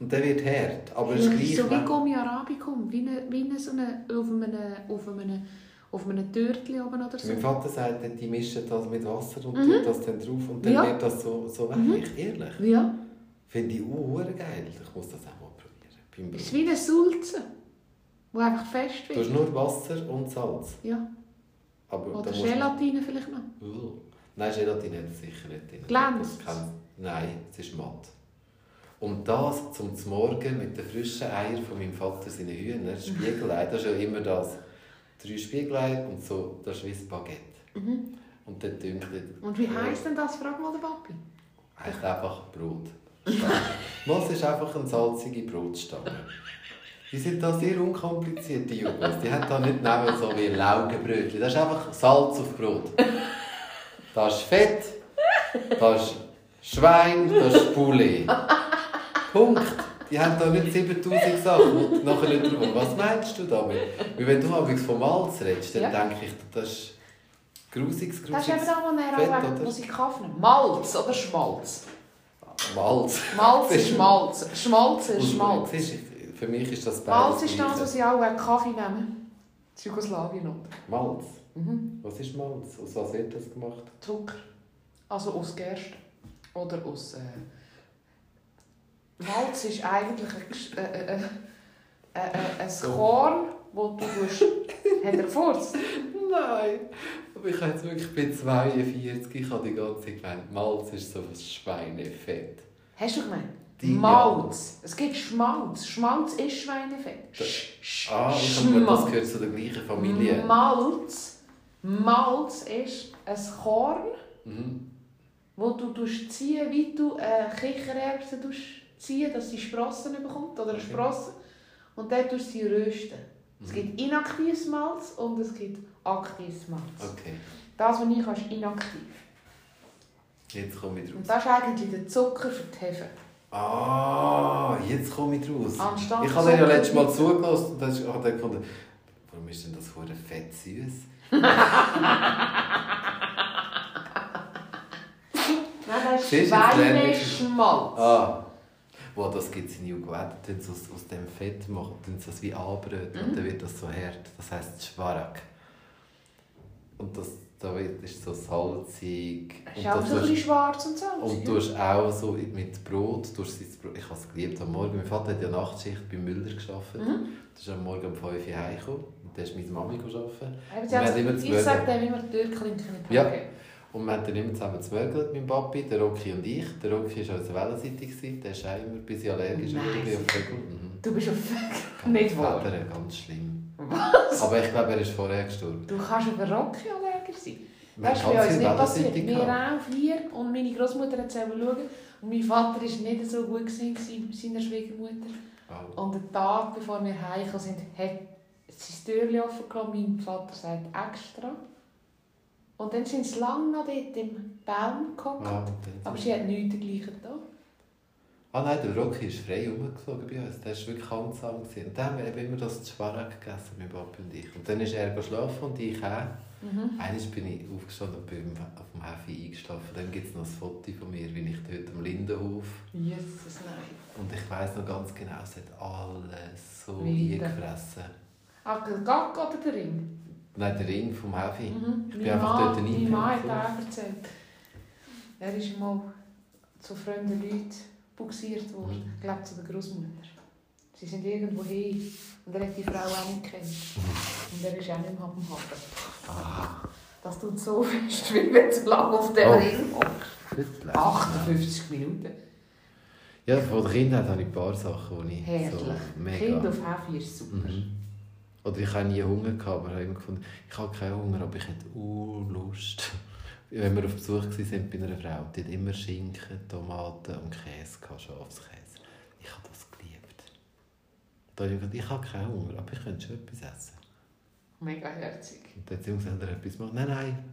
Und der wird hart. Aber es ist gleich... so wie Gummi Arabicum, wie eine, wie eine, so eine, auf einem, auf einem, auf einem Törtchen oben oder so. Mein Vater sagt, die mischen das mit Wasser und Mhm. tut das dann drauf. Und dann Ja. wird das so, so weich. Mhm. Ehrlich. Ja, Finde ich uh, geil. Ich muss das auch mal probieren. Beim es ist wie eine Sulze, die einfach fest Du wird. hast nur Wasser und Salz. Ja. Aber Oder du- Gelatine vielleicht noch. Uh. Nein, Gelatine hat es sicher nicht drin. Glänzt Nein, es ist matt. Und das zum Morgen mit den frischen Eiern von meinem Vater, seine Hühner, Spiegelei, das ist ja immer das. Drei Spiegelei und so, das ist wie ein Baguette. Und dann dünkelt Und wie heisst denn das? Frag mal den Papi. Heißt einfach Brot. Malz ist einfach eine salzige Brotstange. Die sind da sehr unkompliziert, die Jugos. Die haben da nicht so wie Laugenbrötchen. Das ist einfach Salz auf Brot. Das ist Fett, das ist Schwein, das ist Poulet. Punkt. Die haben da nicht 7000 Sachen und nachher nicht drüber. Was meinst du damit? Weil wenn du abends von Malz redest, dann Ja. denke ich, das ist grusiges, Das ist eben grusiges wo auch oder? muss ich. Malz oder Schmalz? Malz. Malz ist Malz. Schmalz ist Schmalz. Für mich ist das Malz beides ist das, was sie auch Kaffee nehmen. In Jugoslawien. Malz? Mhm. Was ist Malz? Aus was wird das gemacht? Zucker. Also aus Gerste. Oder aus... Äh... Malz ist eigentlich ein, äh, äh, äh, äh, äh, ein Korn, das du tust... Hat er gefurzt? Nein. Aber ich habe jetzt wirklich ich bin 42, ich habe die ganze Zeit gemeint, Malz ist so was Schweinefett. Hast du gemeint? Die- Malz. Es gibt Schmalz. Schmalz ist Schweinefett. Sch- Ah, ich habe das gehört zu der gleichen Familie. Malz. Malz ist ein Korn, Mhm. wo du ziehen, wie du Kichererbsen tust ziehen, dass sie Sprossen bekommt oder eine. Sprosse. Und dann tust du sie rösten. Es Mhm. gibt inaktives Malz und es gibt aktives Malz. Okay, Das, was ich habe, ist inaktiv. jetzt komme ich Und draus. das ist eigentlich der Zucker für die Hefe. Ah, jetzt komme ich draus. Anstatt Ich habe dir ja letztes Mal zugelassen und dann habe ich dann gefunden, warum ist denn das hure fett süß? Nein, das ist Schweineschmalz. Ah. Wow, das gibt es in Jugoslawien. Dann so aus, aus dem Fett machen, dann sie das wie anbröteln Mhm. und dann wird das so hart. Das heisst Schwarak. Und das da wird, ist so salzig. Ist Und auch das so ein schwarz und salzig. Und du hast auch so mit Brot, du hast das Brot, ich habe es geliebt am Morgen. Mein Vater hat ja Nachtschicht bei Müller gearbeitet. Mhm. Du ist am Morgen um 5 Uhr heimgekommen. Und dann ist meine Mami gearbeitet. Immer zu ich sage dem immer Türklinken in die Ja. Und wir haben dann immer zusammen gemögelt, mein Papi, der Rocky und ich. Der Rocky war unser Wellenseite, gewesen. der ist auch immer ein bisschen allergisch auf Vögel. Mhm. Du bist auf nicht wahr. Federn, ganz schlimm. Was? Aber ich glaube, er ist vorher gestorben. Du kannst über Rocky allergisch sein. Das ist bei uns nicht passiert. Wir auch vier und meine Großmutter hat selber schauen. Und mein Vater war nicht so gut gewesen mit seiner Schwiegermutter. Oh. Und den Tag, bevor wir heimgekommen sind, hat sein Türchen offen gelassen. Mein Vater sagt extra. Und dann sind sie lange noch dort im Baum gehockt. Dann- Aber sie hat nichts dergleichen da. Ah nein, der Rocky ist frei rumgeflogen bei uns. Der war wirklich handsam. Und dann haben wir immer das Schwarak gegessen, mein Papi und ich. Und dann ist er geschlafen und ich auch. Mhm. Einmal bin ich aufgestanden und bin auf dem Hefe eingeschlafen. Dann gibt es noch ein Foto von mir, wie ich dort am Lindenhof. Jesus, nein. Und ich weiss noch ganz genau, es hat alles so eingefressen. Der Gag oder der Ring? Nein, der Ring vom Hefe. Mhm. Ich bin Mein einfach dort Mein Mann hat auch erzählt. Er ist mal zu fremden Leuten buxiert worden. Mhm. Ich glaube, zu der Großmutter. Sie sind irgendwo hin und er hat die Frau auch nicht gekannt. Und er ist auch nicht mehr am Hafen. Ah, Das tut so fest, wie wenn zu lange auf dem Oh. Ring hockst. gut gelesen. 58 Minuten. Ja, von der Kindheit habe ich ein paar Sachen, die ich Herrlich. so mega... Kind auf Hefe ist super. Mhm. Oder ich habe nie Hunger gehabt, aber habe immer gefunden, ich habe keinen Hunger, aber ich hätte uh, Lust. Wenn wir auf Besuch waren bei einer Frau, die hat immer Schinken, Tomaten und Käse gehabt, Schafskäse. Ich habe das geliebt. Da habe ich gesagt, ich habe keinen Hunger, aber ich könnte schon etwas essen. Mega herzig. Und dann hat sie gesagt, etwas machen. Nein, nein.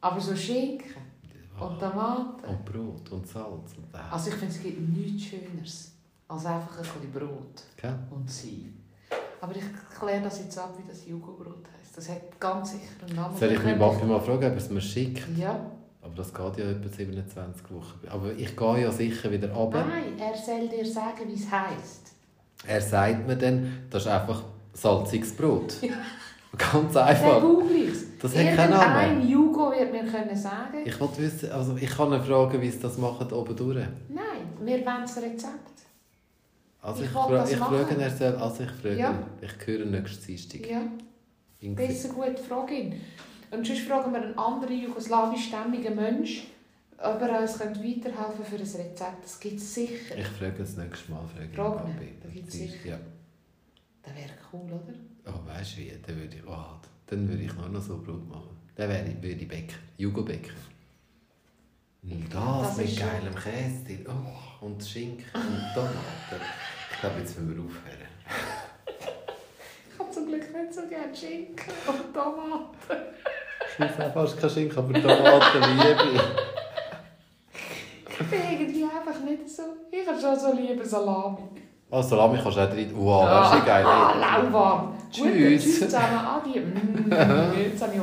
Aber so Schinken und Tomaten. und Brot und Salz. Und, äh. Also ich finde, es gibt nichts Schöneres als einfach ein bisschen Brot Gell? und Sei. Aber ich kläre das jetzt ab, wie das Jugobrot heisst. Das hat ganz sicher einen Namen. Soll ich meinen Papi mal fragen, ob er es mir schickt? Ja. Aber das geht ja etwa 27 Wochen. Aber ich gehe ja sicher wieder runter. Nein, er soll dir sagen, wie es heisst. Er sagt mir dann, das ist einfach salziges Brot. Ja. Ganz einfach. Das hat keinen Namen. Irgendein Jugo wird mir können sagen. Ich wollte wissen, also ich kann ihn fragen, wie sie das machen oben durch. Nein, wir wollen das Rezept. Also Ich ich, fra ich frage ihn, er soll, also ich frage Ja. Ich höre nächstes Dienstag. Ja, Irgendwie. besser gut, frag ihn. Und sonst fragen wir einen anderen jugoslawischstämmigen Mensch, ob er uns könnte weiterhelfen für ein Rezept. Das gibt es sicher. Ich frage das nächste Mal. Frage ich Frag ihn, Das ist- sicher. Ja. Das wäre cool, oder? Oh, weißt du wie? Dann würde ich, oh, dann würde ich nur noch so Brot machen. Dann wäre ich, würde ich Bäcker. Jugo-Bäcker. Und das, Das mit geilem Käse. Oh, und Schinken und Tomaten. Ich glaube, jetzt müssen wir aufhören. Ich habe zum Glück nicht so gerne Schinken und Tomaten. Ich esse auch fast keinen Schinken, aber Tomaten liebe ich. Ich bin irgendwie einfach nicht so... Ich habe schon so liebe Salami. Oh, Salami kannst du auch drin. Wow, das ist geil. Ah, lauwarm. Gut, Tschüss. Tschüss zusammen. Adi. Mm, jetzt habe ich.